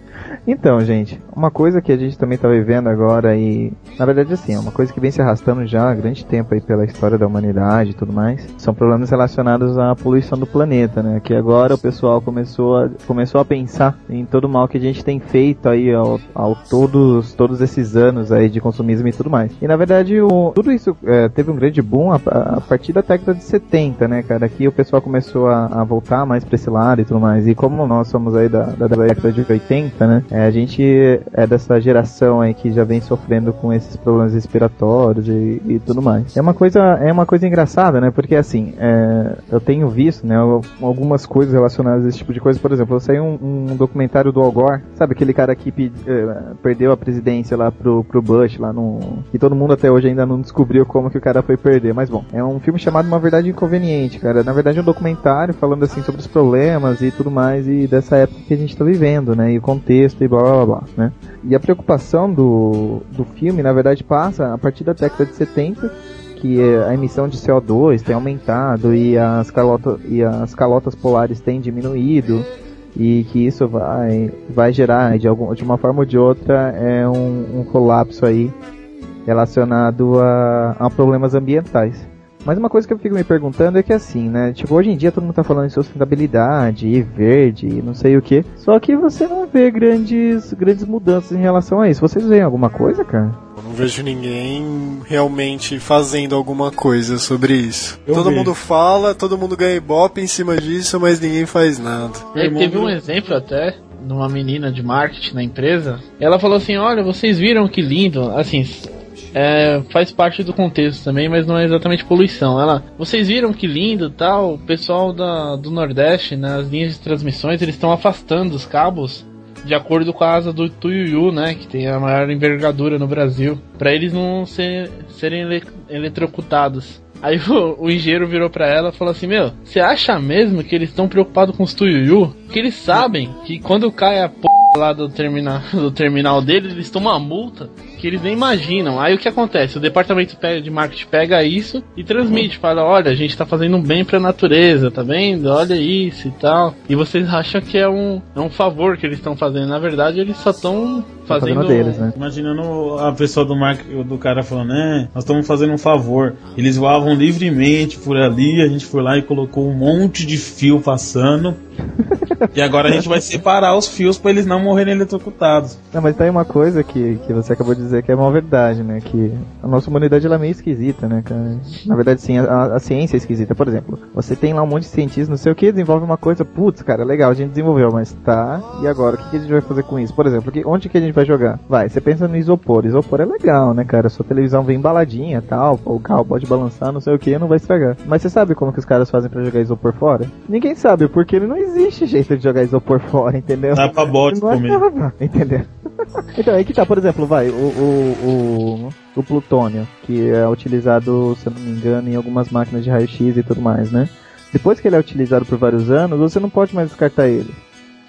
Então, gente, uma coisa que a gente também tá vivendo agora e, na verdade, assim, é uma coisa que vem se arrastando já há grande tempo aí pela história da humanidade e tudo mais, são problemas relacionados à poluição do planeta, né? Que agora o pessoal começou a, começou a pensar em todo o mal que a gente tem feito aí ao, ao todos, todos esses anos aí de consumismo e tudo mais. E, na verdade, o, tudo isso é, teve um grande boom a, a partir da década de 70, né, cara? Que o pessoal começou a, a voltar mais pra esse lado e tudo mais. E como nós somos aí da, da década de 80, né? é, a gente é dessa geração aí que já vem sofrendo com esses problemas respiratórios e, e tudo mais. É uma coisa, é uma coisa engraçada, né? Porque assim, é, eu tenho visto, né, algumas coisas relacionadas a esse tipo de coisa. Por exemplo, eu saí um, um documentário do Al Gore, sabe aquele cara que eh, perdeu a presidência lá pro, pro Bush, lá no. que todo mundo até hoje ainda não descobriu como que o cara foi perder. Mas bom, é um filme chamado Uma Verdade Inconveniente, cara. Na verdade é um documentário falando assim sobre os problemas e tudo mais e dessa época que a gente tá vivendo, né? E o contexto e blá blá, blá né? E a preocupação do, do filme, na verdade, passa a partir da década de 70 que eh, a emissão de CO2 tem aumentado e as, calota, e as calotas polares têm diminuído e que isso vai, vai gerar de, algum, de uma forma ou de outra é um, um colapso aí relacionado a, a problemas ambientais. Mas uma coisa que eu fico me perguntando é que assim, né? Tipo, hoje em dia todo mundo tá falando em sustentabilidade e verde e não sei o que. Só que você não vê grandes, grandes mudanças em relação a isso. Vocês veem alguma coisa, cara? Eu não vejo ninguém realmente fazendo alguma coisa sobre isso. Eu todo vejo. mundo fala, todo mundo ganha ibope em cima disso, mas ninguém faz nada. É, teve um exemplo até de uma menina de marketing na empresa. Ela falou assim: Olha, vocês viram que lindo. Assim, é, faz parte do contexto também, mas não é exatamente poluição. Ela, vocês viram que lindo tal. O pessoal da, do Nordeste, nas linhas de transmissões, eles estão afastando os cabos. De acordo com a asa do Tuiuiu, né? Que tem a maior envergadura no Brasil. Pra eles não ser, serem ele, eletrocutados. Aí o, o engenheiro virou pra ela e falou assim: Meu, você acha mesmo que eles estão preocupados com os Tuiuiu? Que eles sabem que quando cai a p lá do terminal, do terminal deles, eles tomam uma multa que eles nem imaginam. Aí o que acontece? O departamento de marketing pega isso e transmite, fala: Olha, a gente tá fazendo um bem pra natureza, tá vendo? Olha isso e tal. E vocês acham que é um, é um favor que eles estão fazendo. Na verdade, eles só estão fazendo. fazendo deles, né? Imaginando a pessoa do marketing do cara falando, né? Nós estamos fazendo um favor. Eles voavam livremente por ali, a gente foi lá e colocou um monte de fio passando. e agora a gente vai separar os fios para eles não morrerem eletrocutados. Não, mas tem uma coisa que, que você acabou de dizer que é uma verdade, né? Que a nossa humanidade ela é meio esquisita, né, cara? Na verdade, sim, a, a ciência é esquisita. Por exemplo, você tem lá um monte de cientistas, não sei o que, desenvolve uma coisa, putz, cara, legal, a gente desenvolveu, mas tá, e agora? O que, que a gente vai fazer com isso? Por exemplo, que, onde que a gente vai jogar? Vai, você pensa no isopor. Isopor é legal, né, cara? Sua televisão vem embaladinha tal, o carro pode balançar, não sei o que, não vai estragar. Mas você sabe como que os caras fazem pra jogar isopor fora? Ninguém sabe, porque ele não existe jeito de jogar isopor fora, entendeu? Dá pra bode Não é nada, entendeu? então, aí que tá, por exemplo, vai, o, o, o, o plutônio, que é utilizado, se eu não me engano, em algumas máquinas de raio-x e tudo mais, né? Depois que ele é utilizado por vários anos, você não pode mais descartar ele.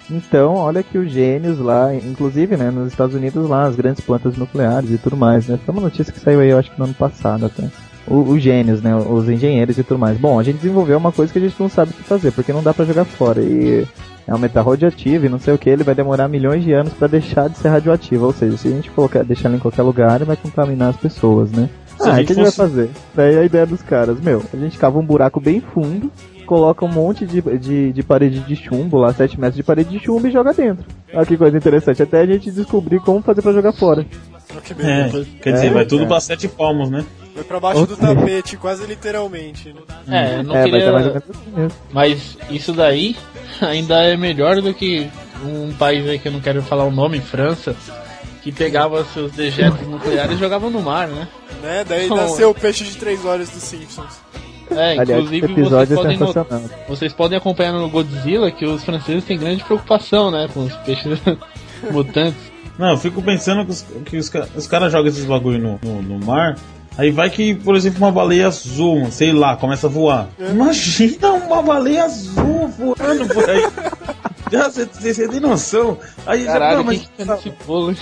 Então, olha que os gênios lá, inclusive, né, nos Estados Unidos lá, as grandes plantas nucleares e tudo mais, né? Foi uma notícia que saiu aí, eu acho que no ano passado até. O- os gênios, né, os engenheiros e tudo mais. Bom, a gente desenvolveu uma coisa que a gente não sabe o que fazer, porque não dá pra jogar fora. E é um metal radioativo e não sei o que, ele vai demorar milhões de anos pra deixar de ser radioativo. Ou seja, se a gente colocar, deixar ele em qualquer lugar, ele vai contaminar as pessoas, né? Se ah, o que a gente vai fosse- fazer? Daí a ideia dos caras, meu, a gente cava um buraco bem fundo, coloca um monte de, de, de parede de chumbo lá, 7 metros de parede de chumbo e joga dentro. Olha que coisa interessante, até a gente descobrir como fazer pra jogar fora. É, beleza. quer dizer, É, vai tudo é. pra sete palmos, né? Foi pra baixo do tapete, quase literalmente. Né? É, eu não é, queria. assim. Mas isso daí ainda é melhor do que um país aí que eu não quero falar o nome, França, que pegava seus dejetos nucleares e jogava no mar, né? né? Daí nasceu o peixe de 3 horas dos Simpsons. É, Aliás, inclusive vocês é podem, vocês podem acompanhar no Godzilla que os franceses têm grande preocupação, né, com os peixes mutantes. Não, eu fico pensando que os, que os, os caras jogam esses bagulho no, no, no mar. Aí vai que, por exemplo, uma baleia azul, sei lá, começa a voar. Imagina uma baleia azul voando por aí. Já, Você tem noção? Aí já, Caralho, não, quem mas que tá nesse bolo?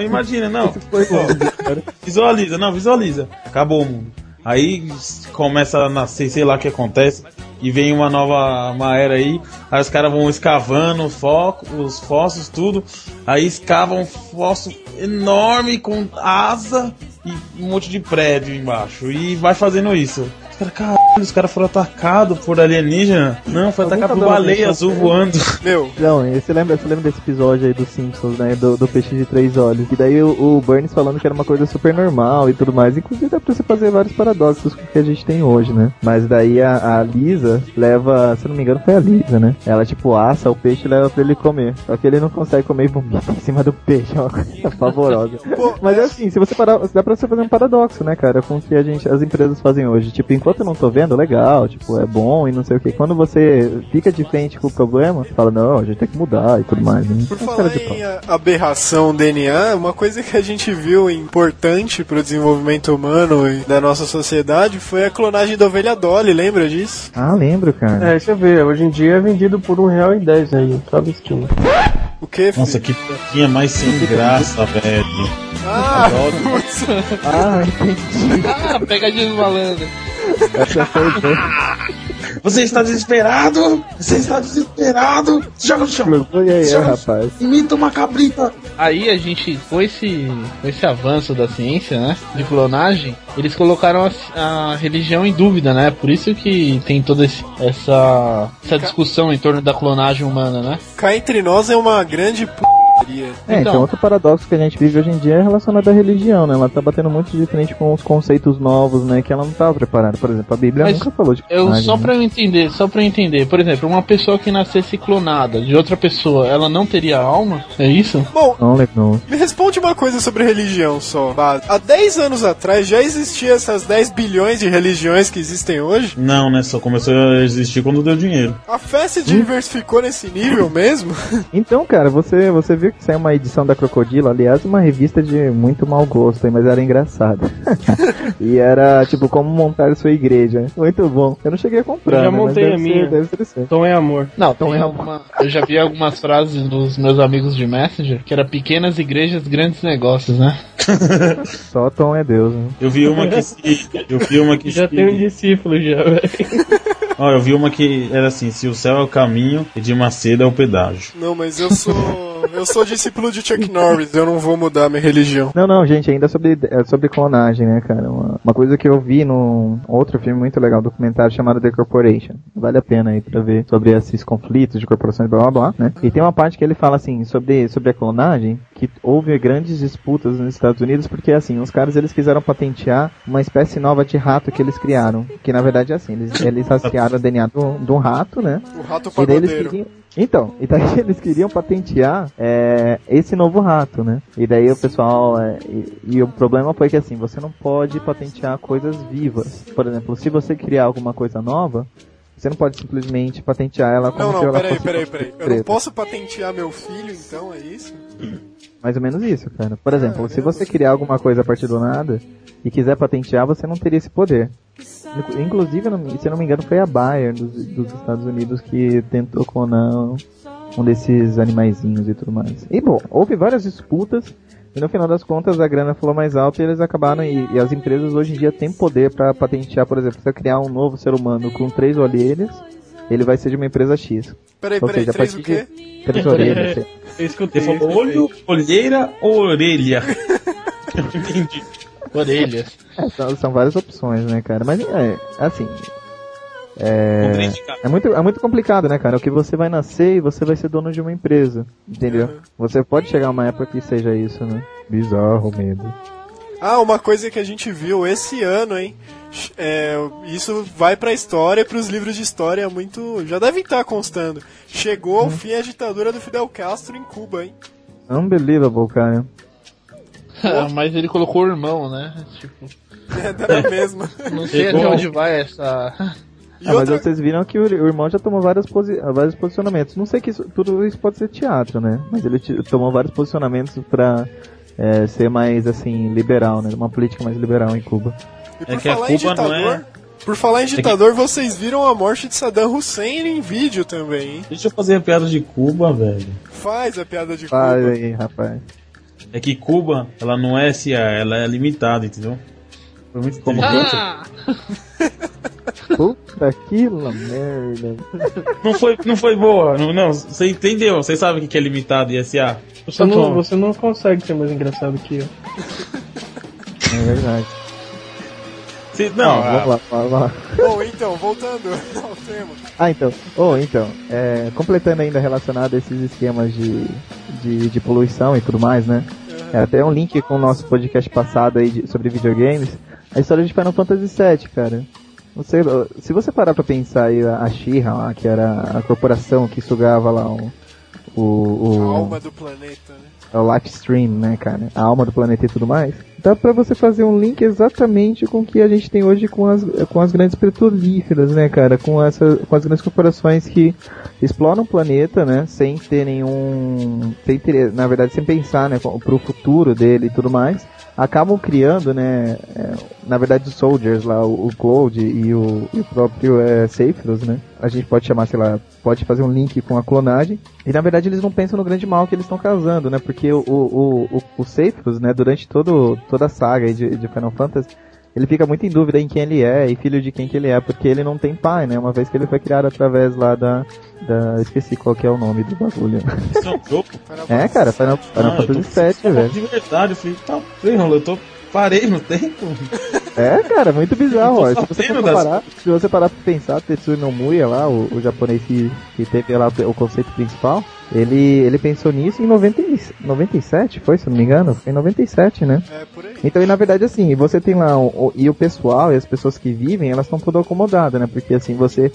Imagina, não. Bom, Visualiza, não, visualiza. Acabou o mundo. Aí começa a nascer, sei lá o que acontece. E vem uma nova uma era aí. Aí os caras vão escavando os, focos, os fossos, tudo. Aí escavam um fosso enorme com asa e um monte de prédio embaixo. E vai fazendo isso. Cara, caralho, os caras foram atacados por alienígena. Não, foi atacado por baleia azul voando. Meu, Não, você lembra, você lembra desse episódio aí dos Simpsons, né? Do, do peixe de três olhos. E daí o, o Burns falando que era uma coisa super normal e tudo mais. Inclusive dá pra você fazer vários paradoxos com o que a gente tem hoje, né? Mas daí a, a Lisa leva, se eu não me engano, foi a Lisa, né? Ela tipo assa o peixe e leva pra ele comer. Só que ele não consegue comer e vomita em cima do peixe. É uma coisa pavorosa. Pô, Mas assim, se você parar, dá pra você fazer um paradoxo, né, cara, com o que a gente, as empresas fazem hoje. Tipo, enquanto eu não tô vendo, legal, tipo, é bom e não sei o que. Quando você fica de frente com o problema, fala, não, a gente tem que mudar e tudo mais. Né? Por Então, falar em aberração DNA, uma coisa que a gente viu importante pro desenvolvimento humano e da nossa sociedade foi a clonagem da ovelha Dolly, lembra disso? Ah, lembro, cara. É, deixa eu ver, hoje em dia é vendido por um real e dez aí, só esquina. O que? Nossa, que piadinha mais sem graça, velho. Ah. Ah, entendi. Ah, pegadinha do malandro. Essa foi bem. Você está desesperado? Você está desesperado? Joga no chão. E aí, rapaz? Imita uma cabrita. Aí a gente, com esse, com esse avanço da ciência, né, de clonagem, eles colocaram a, a religião em dúvida, né? Por isso que tem toda esse- essa, essa discussão em torno da clonagem humana, né? Cá entre nós é uma grande p***. É, então, Então. outro paradoxo que a gente vive hoje em dia é relacionado à religião, né? Ela tá batendo muito de frente com os conceitos novos, né? Que ela não tava preparada. Por exemplo, a Bíblia Mas nunca falou de Eu só né? pra eu entender, só pra eu entender, por exemplo, uma pessoa que nascesse clonada de outra pessoa, ela não teria alma? É isso? Bom, Não, não. me responde uma coisa sobre religião só. Há 10 anos atrás já existiam essas 10 bilhões de religiões que existem hoje? Não, né? Só começou a existir quando deu dinheiro. A fé se diversificou nesse nível mesmo? Então, cara, você, você viu que saiu uma edição da Crocodilo, aliás, uma revista de muito mau gosto, mas era engraçada. e era, tipo, como montar sua igreja. Muito bom. Eu não cheguei a comprar, Eu já né, mas montei a minha. ser. Tom é amor. Não, Então tem é alguma- eu já vi algumas frases dos meus amigos de Messenger que era pequenas igrejas, grandes negócios, né? Só Tom é Deus, né? Eu vi uma que se. Eu vi uma que Já se- tem um discípulo já, velho. Ó, eu vi uma que era assim: se o céu é o caminho e de Macedo é o pedágio. Não, mas eu sou. Eu sou discípulo de Chuck Norris, eu não vou mudar minha religião. Não, não, gente, ainda sobre, é, sobre clonagem, né, cara? Uma, uma coisa que eu vi num outro filme muito legal, um documentário chamado The Corporation. Vale a pena aí pra ver sobre esses conflitos de corporações, blá blá blá, né? E tem uma parte que ele fala assim, sobre, sobre a clonagem, que houve grandes disputas nos Estados Unidos, porque assim, os caras eles quiseram patentear uma espécie nova de rato que eles criaram. Que na verdade é assim, eles, eles rastrearam o DNA de um- rato, né? O rato E eles pagodeiro. queriam... Então, e daí eles queriam patentear é, esse novo rato, né? E daí o pessoal. é, e, e o problema foi que assim, você não pode patentear coisas vivas. Por exemplo, se você criar alguma coisa nova, você não pode simplesmente patentear ela como Não, se não, ela peraí, fosse peraí, uma peraí. Eu não posso patentear meu filho, então, é isso? Mais ou menos isso, cara. Por exemplo, se você criar alguma coisa a partir do nada e quiser patentear, você não teria esse poder. Inclu- Inclusive, se eu não me engano, foi a Bayer dos, dos Estados Unidos que tentou clonar um desses animaizinhos e tudo mais. E bom, houve várias disputas e no final das contas a grana falou mais alto e eles acabaram e, e as empresas hoje em dia têm poder para patentear, por exemplo, se eu criar um novo ser humano com três orelhas, ele vai ser de uma empresa X. Peraí, Ou peraí, seja, três o quê? três orelhas. sei. Eu escutei. Ele falou olho, olheira ou orelha? Entendi. Orelhas. É, são, são várias opções, né, cara? Mas é, assim. É, é, muito, é muito complicado, né, cara? O que você vai nascer e você vai ser dono de uma empresa, entendeu? Uhum. Você pode chegar a uma época que seja isso, né? Bizarro mesmo. Ah, uma coisa que a gente viu esse ano, hein? É, isso vai pra história, pros livros de história muito. Já devem estar constando. Chegou ao fim a ditadura do Fidel Castro em Cuba, hein? Unbelievable, cara. Mas ele colocou o irmão, né? Tipo, É da mesma. não sei até onde vai essa. Ah, mas outra, vocês viram que o, o irmão já tomou vários, posi vários posicionamentos. Não sei que isso- tudo isso pode ser teatro, né? Mas ele tomou vários posicionamentos pra é, ser mais, assim, liberal, né? Uma política mais liberal em Cuba. e por É que a falar em Cuba não ditador. é- Por falar em ditador, vocês viram a morte de Saddam Hussein em vídeo também, hein? Deixa eu fazer a piada de Cuba, velho. Faz a piada de Faz Cuba. aí, rapaz. É que Cuba, ela não é SA, ela é limitada, entendeu? Foi muito inteligente. Ah! Puta que merda. Não foi, não foi boa, não, não, você entendeu, você sabe o que que é limitado e SA? Você não, você não consegue ser mais engraçado que eu. É verdade. Não, Ah, vamos lá, vamos lá. Bom, então, voltando ao tema. Ah, então. Oh, então, é, completando ainda relacionado a esses esquemas de, de, de poluição e tudo mais, né? É, até um link com o nosso podcast passado aí de- sobre videogames. A história de Final Fantasy VII, cara. Você, se você parar pra pensar aí, a Shira lá, que era a corporação que sugava lá o, o, A o, alma do planeta, né? é o live stream, né, cara? A alma do planeta e tudo mais. Dá pra você fazer um link exatamente com o que a gente tem hoje com as, com as grandes petrolíferas, né, cara? Com, essa, com as grandes corporações que exploram o planeta, né? Sem ter nenhum. Sem ter, na verdade, sem pensar, né, pro futuro dele e tudo mais. Acabam criando, né? é, na verdade, os Soldiers lá, o, Cloud e o, e o próprio é, né? A gente pode chamar, sei lá, pode fazer um link com a clonagem. E na verdade eles não pensam no grande mal que eles estão causando, né? Porque o, o, o, o né, durante todo, toda a saga de, de Final Fantasy, ele fica muito em dúvida em quem ele é e filho de quem que ele é, porque ele não tem pai, né? Uma vez que ele foi criado através lá da. da esqueci qual que é o nome do bagulho. Isso é um jogo? É, cara, Final, eu tô Fantasy VII, falando velho. De verdade, eu falei, tá, Romulo, eu tô. Parei no tempo. É, cara, muito bizarro, Se você, for das- parar, se você parar pra pensar, Tetsuya Nomura lá, o, o japonês que, que teve lá o conceito principal, ele, ele pensou nisso em 90, e- 97, foi, se não me engano? Foi em 97, né? É, por aí. Então, e na verdade, assim, você tem lá, o, o- e o pessoal e as pessoas que vivem, elas estão tudo acomodadas, né? Porque, assim, você,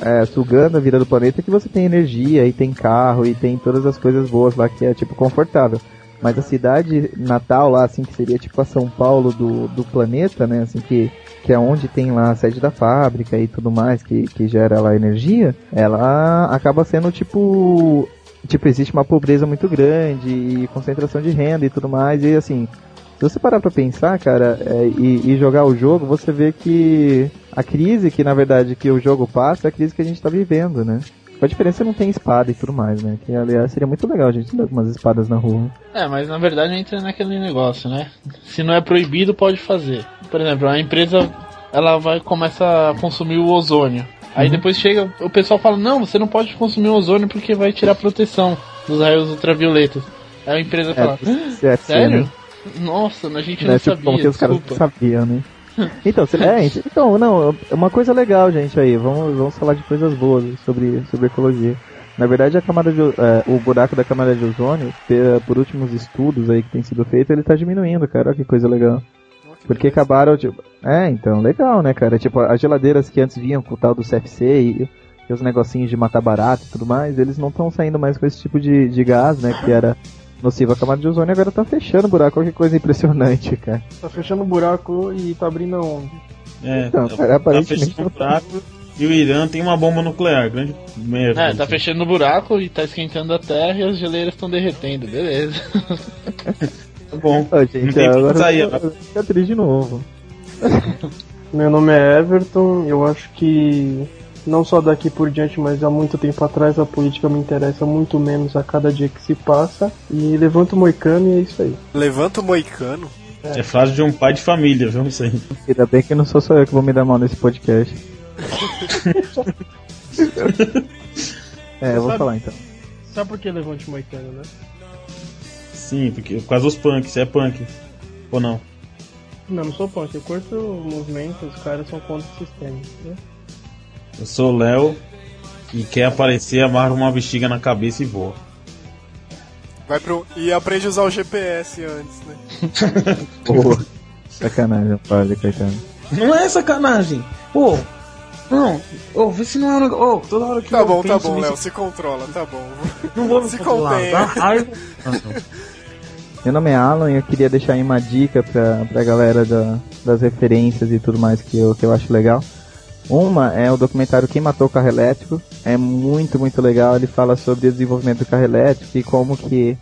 é, sugando a vida do planeta, que você tem energia, e tem carro, e tem todas as coisas boas lá, que é, tipo, confortável. Mas a cidade natal lá, assim, que seria tipo a São Paulo do, do planeta, né? Assim, que, que é onde tem lá a sede da fábrica e tudo mais, que, que gera lá energia, ela acaba sendo tipo. Tipo, existe uma pobreza muito grande e concentração de renda e tudo mais, e assim. Se você parar pra pensar, cara, é, e, e jogar o jogo, você vê que a crise que, na verdade, que o jogo passa é a crise que a gente tá vivendo, né? A diferença não tem espada e tudo mais, né? Que, aliás, seria muito legal a gente ter algumas espadas na rua. É, mas na verdade entra naquele negócio, né? Se não é proibido, pode fazer. Por exemplo, a empresa ela vai começa a consumir o ozônio. Aí depois chega, o pessoal fala: "Não, você não pode consumir o ozônio porque vai tirar proteção dos raios ultravioletas". Aí a empresa fala: É, "Sério? né? Nossa, a gente Né, não tipo, sabia". como que os caras sabiam, né? Então, é, então, não, é uma coisa legal, gente, aí. Vamos, vamos falar de coisas boas sobre, sobre ecologia. Na verdade, a camada de, o- é, o buraco da camada de ozônio, por últimos estudos aí que tem sido feito, ele tá diminuindo, cara. Olha que coisa legal. Porque acabaram, tipo, é, então, legal, né, cara? Tipo, as geladeiras que antes vinham com o tal do CFC e, e os negocinhos de matar barato e tudo mais, eles não estão saindo mais com esse tipo de, de gás, né, que era nocivo à camada de ozônio, agora tá fechando o buraco, olha que coisa impressionante, cara. Tá fechando o buraco e tá abrindo aonde? É, Então, tá- cara, tá aparentemente fechando o buraco e o Irã tem uma bomba nuclear, grande merda. É, tá isso. fechando o buraco e tá esquentando a terra e as geleiras estão derretendo, beleza. Tá bom. Ô, gente, Não tem agora sair, eu vou ficar triste de novo. Meu nome é Everton, eu acho que não só daqui por diante, mas há muito tempo atrás a política me interessa muito menos a cada dia que se passa. E levanto o moicano e é isso aí. Levanta o moicano. É frase de um pai de família, viu? Isso aí. Ainda bem que não sou só eu que vou me dar mal nesse podcast. é, eu vou Sabe- falar então. Sabe por que levante o moicano, né? Sim, porque por causa dos punks, você é punk. Ou não? Não, não sou ponte, eu curto o movimento, os caras são contra o sistema. Né? Eu sou o Léo e quer aparecer, amarra uma bexiga na cabeça e voa. Vai pro. E aprende a usar o GPS antes, né? Pô, sacanagem, padre, coitado. Não é sacanagem! Pô! Não! Ô, vê se não é um negócio. Ô, toda hora que Tá eu bom, tá bom, Léo, se controla, tá bom. Não vou me se controlar, contenha. dá raiva. Meu nome é Alan e eu queria deixar aí uma dica pra, pra galera da- das referências e tudo mais que eu, que eu acho legal. Uma é o documentário Quem Matou o Carro Elétrico. É muito, muito legal. Ele fala sobre o desenvolvimento do carro elétrico e como que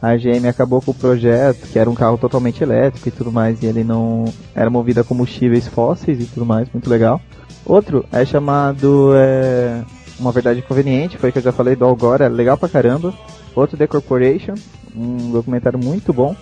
a GM acabou com o projeto, que era um carro totalmente elétrico e tudo mais, e ele não era movido a combustíveis fósseis e tudo mais, muito legal. Outro é chamado é, Uma Verdade Inconveniente, foi que eu já falei do Al Gore, é legal pra caramba. Outro The Corporation, um documentário muito bom.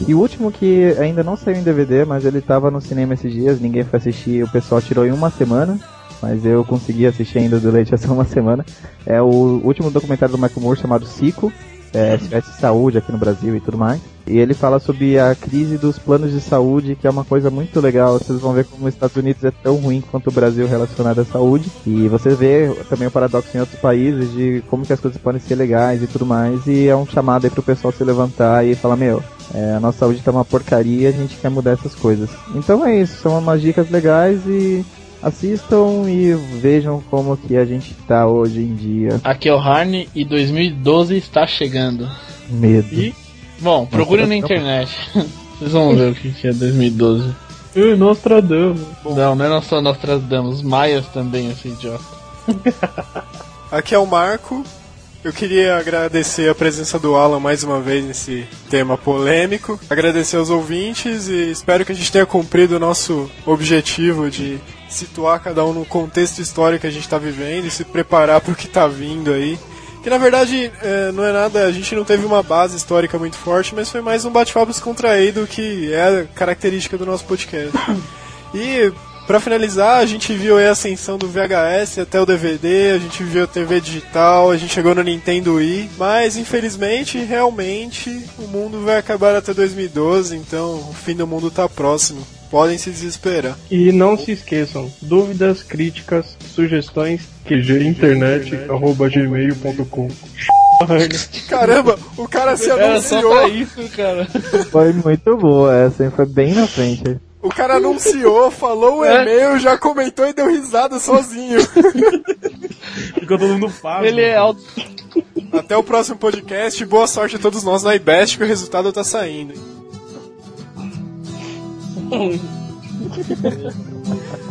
E o último que ainda não saiu em DVD, mas ele tava no cinema esses dias, ninguém foi assistir, o pessoal tirou em uma semana, mas eu consegui assistir ainda durante essa uma semana. É o último documentário do Michael Moore chamado Cico, é, Saúde aqui no Brasil e tudo mais. E ele fala sobre a crise dos planos de saúde, que é uma coisa muito legal. Vocês vão ver como os Estados Unidos é tão ruim quanto o Brasil relacionado à saúde. E você vê também o paradoxo em outros países de como que as coisas podem ser legais e tudo mais. E é um chamado aí pro pessoal se levantar e falar, meu, é, a nossa saúde tá uma porcaria, a gente quer mudar essas coisas. Então é isso, são umas dicas legais e assistam e vejam como que a gente tá hoje em dia. Aqui é o Harney e 2012 está chegando. Medo. E, bom, procurem na internet. Vocês vão ver o que que é 2012. Ih, Nostradamus. Não, não é só nós tradamos, Maias também, esse idiota. Aqui é o Marco. Eu queria agradecer a presença do Alan mais uma vez nesse tema polêmico. Agradecer aos ouvintes e espero que a gente tenha cumprido o nosso objetivo de situar cada um no contexto histórico que a gente está vivendo e se preparar para o que está vindo aí. Que na verdade é, não é nada, a gente não teve uma base histórica muito forte, mas foi mais um bate-papo descontraído que é a característica do nosso podcast. E Pra finalizar, a gente viu a ascensão do VHS até o DVD, a gente viu a TV digital, a gente chegou no Nintendo Wii, mas infelizmente, realmente, o mundo vai acabar até 2012, então o fim do mundo tá próximo. Podem se desesperar. E não se esqueçam, dúvidas, críticas, sugestões, qginternet.gmail.com Caramba, o cara se Era só anunciou, pra isso, cara. Foi muito boa essa, hein? foi bem na frente. o cara anunciou, falou o É. e-mail, já comentou e deu risada sozinho. Ficou todo mundo fácil. Ele é alto. Até o próximo podcast, boa sorte a todos nós na IBEST que o resultado tá saindo. フフフフ。